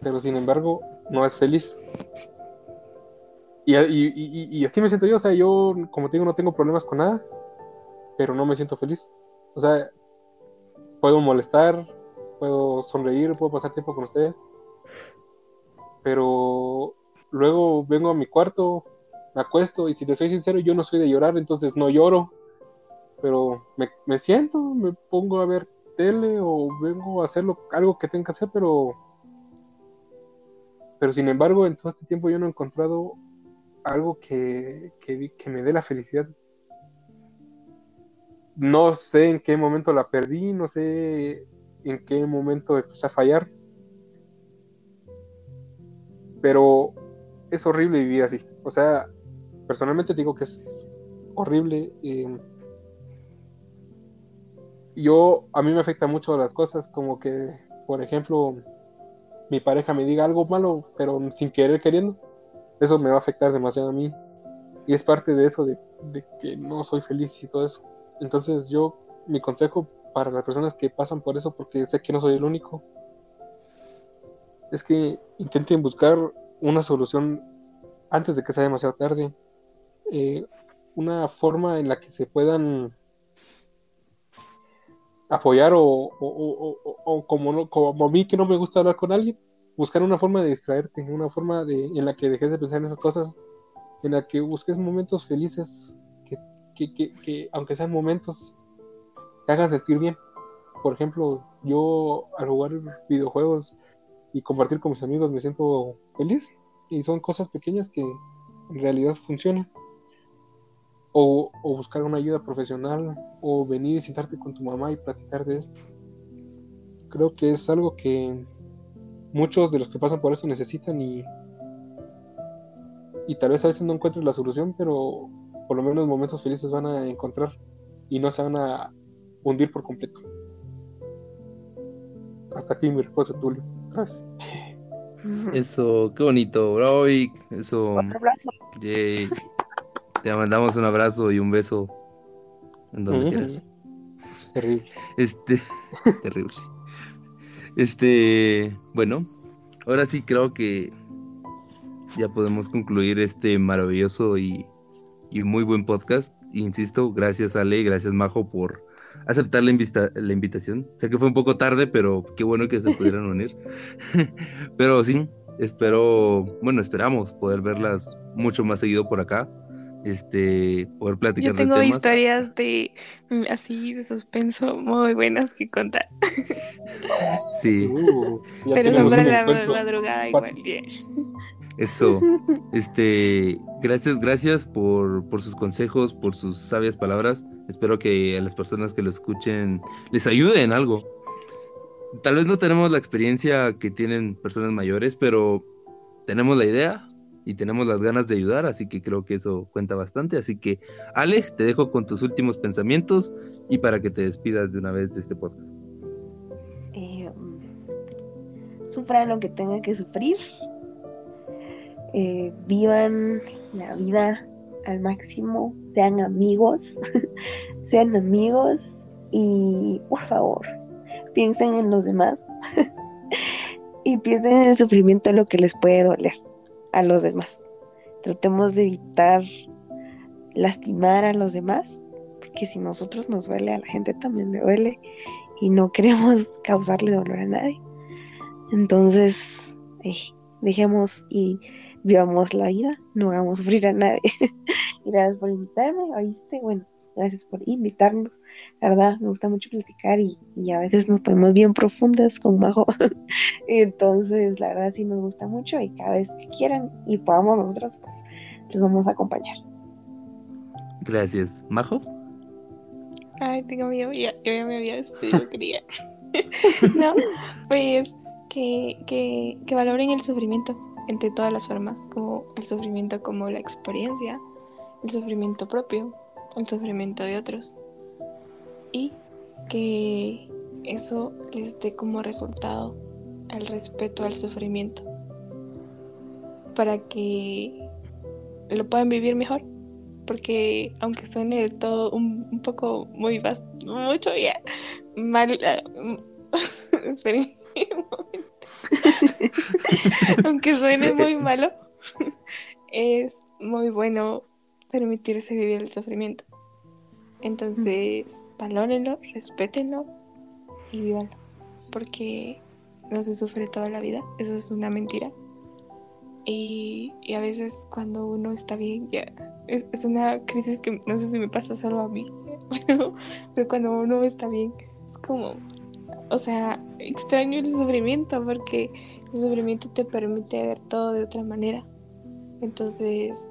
S2: pero sin embargo no es feliz. Y, y, así me siento yo, o sea, yo, como te digo, no tengo problemas con nada, pero no me siento feliz. O sea, puedo molestar, puedo sonreír, puedo pasar tiempo con ustedes, pero luego vengo a mi cuarto, me acuesto y si te soy sincero, yo no soy de llorar, entonces no lloro, pero me, siento, me pongo a ver tele o vengo a hacer algo que tenga que hacer, pero pero sin embargo en todo este tiempo yo no he encontrado algo que, que, me dé la felicidad. No sé en qué momento la perdí, no sé en qué momento empecé a fallar. Pero es horrible vivir así. O sea, personalmente digo que es horrible. Eh, yo, a mí me afecta mucho las cosas, como que, por ejemplo, mi pareja me diga algo malo, pero sin querer queriendo, eso me va a afectar demasiado a mí. Y es parte de eso, de, que no soy feliz y todo eso. Entonces yo, mi consejo para las personas que pasan por eso, porque sé que no soy el único, es que intenten buscar una solución antes de que sea demasiado tarde. Eh, una forma en la que se puedan apoyar o, o, como, no, como a mí que no me gusta hablar con alguien, buscar una forma de distraerte, una forma de, en la que dejes de pensar en esas cosas, en la que busques momentos felices, que, que, que, que aunque sean momentos, te hagan sentir bien. Por ejemplo, yo al jugar videojuegos y compartir con mis amigos me siento feliz y son cosas pequeñas que en realidad funcionan o, buscar una ayuda profesional o venir y sentarte con tu mamá y platicar de esto. Creo que es algo que muchos de los que pasan por esto necesitan y, y tal vez a veces no encuentres la solución, pero por lo menos momentos felices van a encontrar y no se van a hundir por completo. Hasta aquí mi respuesta, Tulio. Gracias.
S1: Eso, qué bonito, bravo, Eso.
S3: Otro abrazo.
S1: Te mandamos un abrazo y un beso en donde quieras.
S2: Terrible.
S1: Este, terrible. Este, bueno, ahora sí creo que ya podemos concluir este maravilloso y, muy buen podcast. Insisto, gracias Ale, gracias Majo por aceptar la, la invitación. Sé que fue un poco tarde, pero qué bueno que se pudieran unir. pero sí, espero, bueno, esperamos poder verlas mucho más seguido por acá este, poder platicar.
S4: Yo tengo historias de mm, así de suspenso muy buenas que contar.
S1: Sí.
S2: Uh,
S4: Pero son para la madrugada igual. bien.
S1: Eso. Este, gracias, gracias por, por sus consejos, por sus sabias palabras. Espero que a las personas que lo escuchen les ayude en algo. Tal vez no tenemos la experiencia que tienen personas mayores, pero tenemos la idea, y tenemos las ganas de ayudar, así que creo que eso cuenta bastante. Así que, Alex, te dejo con tus últimos pensamientos y para que te despidas de una vez de este podcast.
S3: Eh, sufran lo que tengan que sufrir. Eh, vivan la vida al máximo, sean amigos, sean amigos y por favor, piensen en los demás y piensen en el sufrimiento lo que les puede doler a los demás. Tratemos de evitar lastimar a los demás, porque si nosotros nos duele, a la gente también le duele y no queremos causarle dolor a nadie. Entonces, dejemos y vivamos la vida, no hagamos sufrir a nadie. Gracias por invitarme, ¿oíste? Bueno, gracias por invitarnos. La verdad, me gusta mucho platicar y, a veces nos ponemos bien profundas con Majo. Entonces, la verdad sí nos gusta mucho y cada vez que quieran y podamos nosotros, pues los vamos a acompañar.
S1: Gracias. ¿Majo?
S4: Ay, tengo miedo, ya, yo ya me había despedido, quería. no, pues que, que, que valoren el sufrimiento entre todas las formas, como el sufrimiento como la experiencia, el sufrimiento propio, el sufrimiento de otros. Y que eso les dé como resultado el respeto al sufrimiento. Para que lo puedan vivir mejor. Porque aunque suene todo un, poco muy mucho ya mal esperen aunque suene muy malo es muy bueno permitirse vivir el sufrimiento. Entonces, valórenlo, respétenlo y vívanlo. Porque no se sufre toda la vida, eso es una mentira. Y, a veces cuando uno está bien, ya es, una crisis que no sé si me pasa solo a mí, pero, pero cuando uno está bien, es como, o sea, extraño el sufrimiento porque el sufrimiento te permite ver todo de otra manera. Entonces,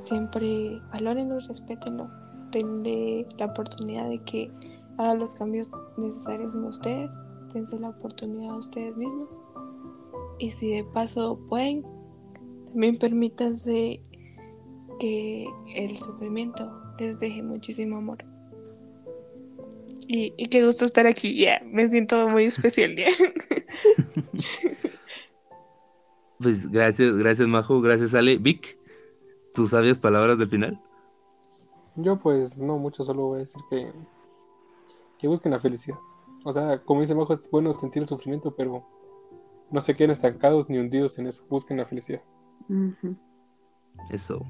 S4: siempre valórenlo, respétenlo, denle la oportunidad de que haga los cambios necesarios en ustedes, dense la oportunidad a ustedes mismos. Y si de paso pueden, también permítanse que el sufrimiento les deje muchísimo amor. Y, y qué gusto estar aquí, ya, me siento muy especial, ya.
S1: Pues gracias, gracias Majo, gracias Ale. Vic, tus sabias palabras del final.
S2: Yo pues no mucho, solo voy a decir que, que busquen la felicidad. O sea, como dice Majo, es bueno sentir el sufrimiento, pero no se queden estancados ni hundidos en eso. Busquen la felicidad.
S1: Eso.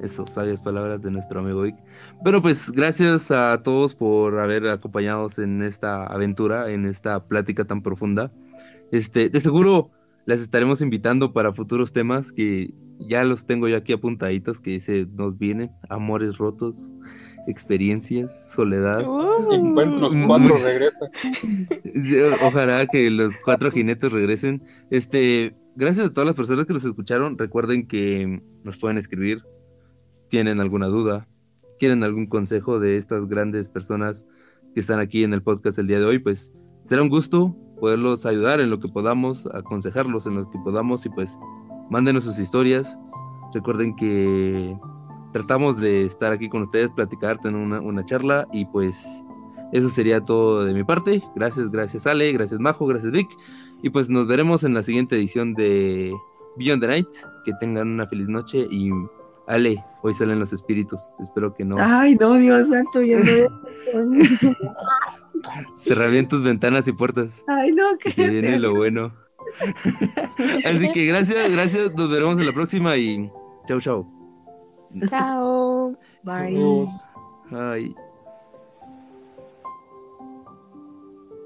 S1: Eso, sabias palabras de nuestro amigo Vic. Pero pues gracias a todos por haber acompañados en esta aventura, en esta plática tan profunda. Este, de seguro las estaremos invitando para futuros temas que ya los tengo yo aquí apuntaditos que se nos vienen, amores rotos, experiencias, soledad.
S4: Uh.
S2: Encuentros
S1: Mm.
S2: cuatro regresa.
S1: Ojalá que los cuatro jinetes regresen. Este, gracias a todas las personas que nos escucharon. Recuerden que nos pueden escribir. Tienen alguna duda, quieren algún consejo de estas grandes personas que están aquí en el podcast el día de hoy, pues será un gusto poderlos ayudar en lo que podamos, aconsejarlos en lo que podamos y pues mándenos sus historias. Recuerden que tratamos de estar aquí con ustedes, platicar, tener una, una charla y pues eso sería todo de mi parte. Gracias, gracias Ale, gracias Majo, gracias Vic. Y pues nos veremos en la siguiente edición de Beyond the Night. Que tengan una feliz noche y Ale, hoy salen los espíritus. Espero que no.
S3: Ay, no, Dios santo, ya no.
S1: Cerrar bien tus ventanas y puertas.
S3: Ay, no,
S1: Que se viene lo bueno. Así que gracias, gracias. Nos veremos en la próxima y chau, chau.
S4: Chao.
S3: Bye.
S1: Bye.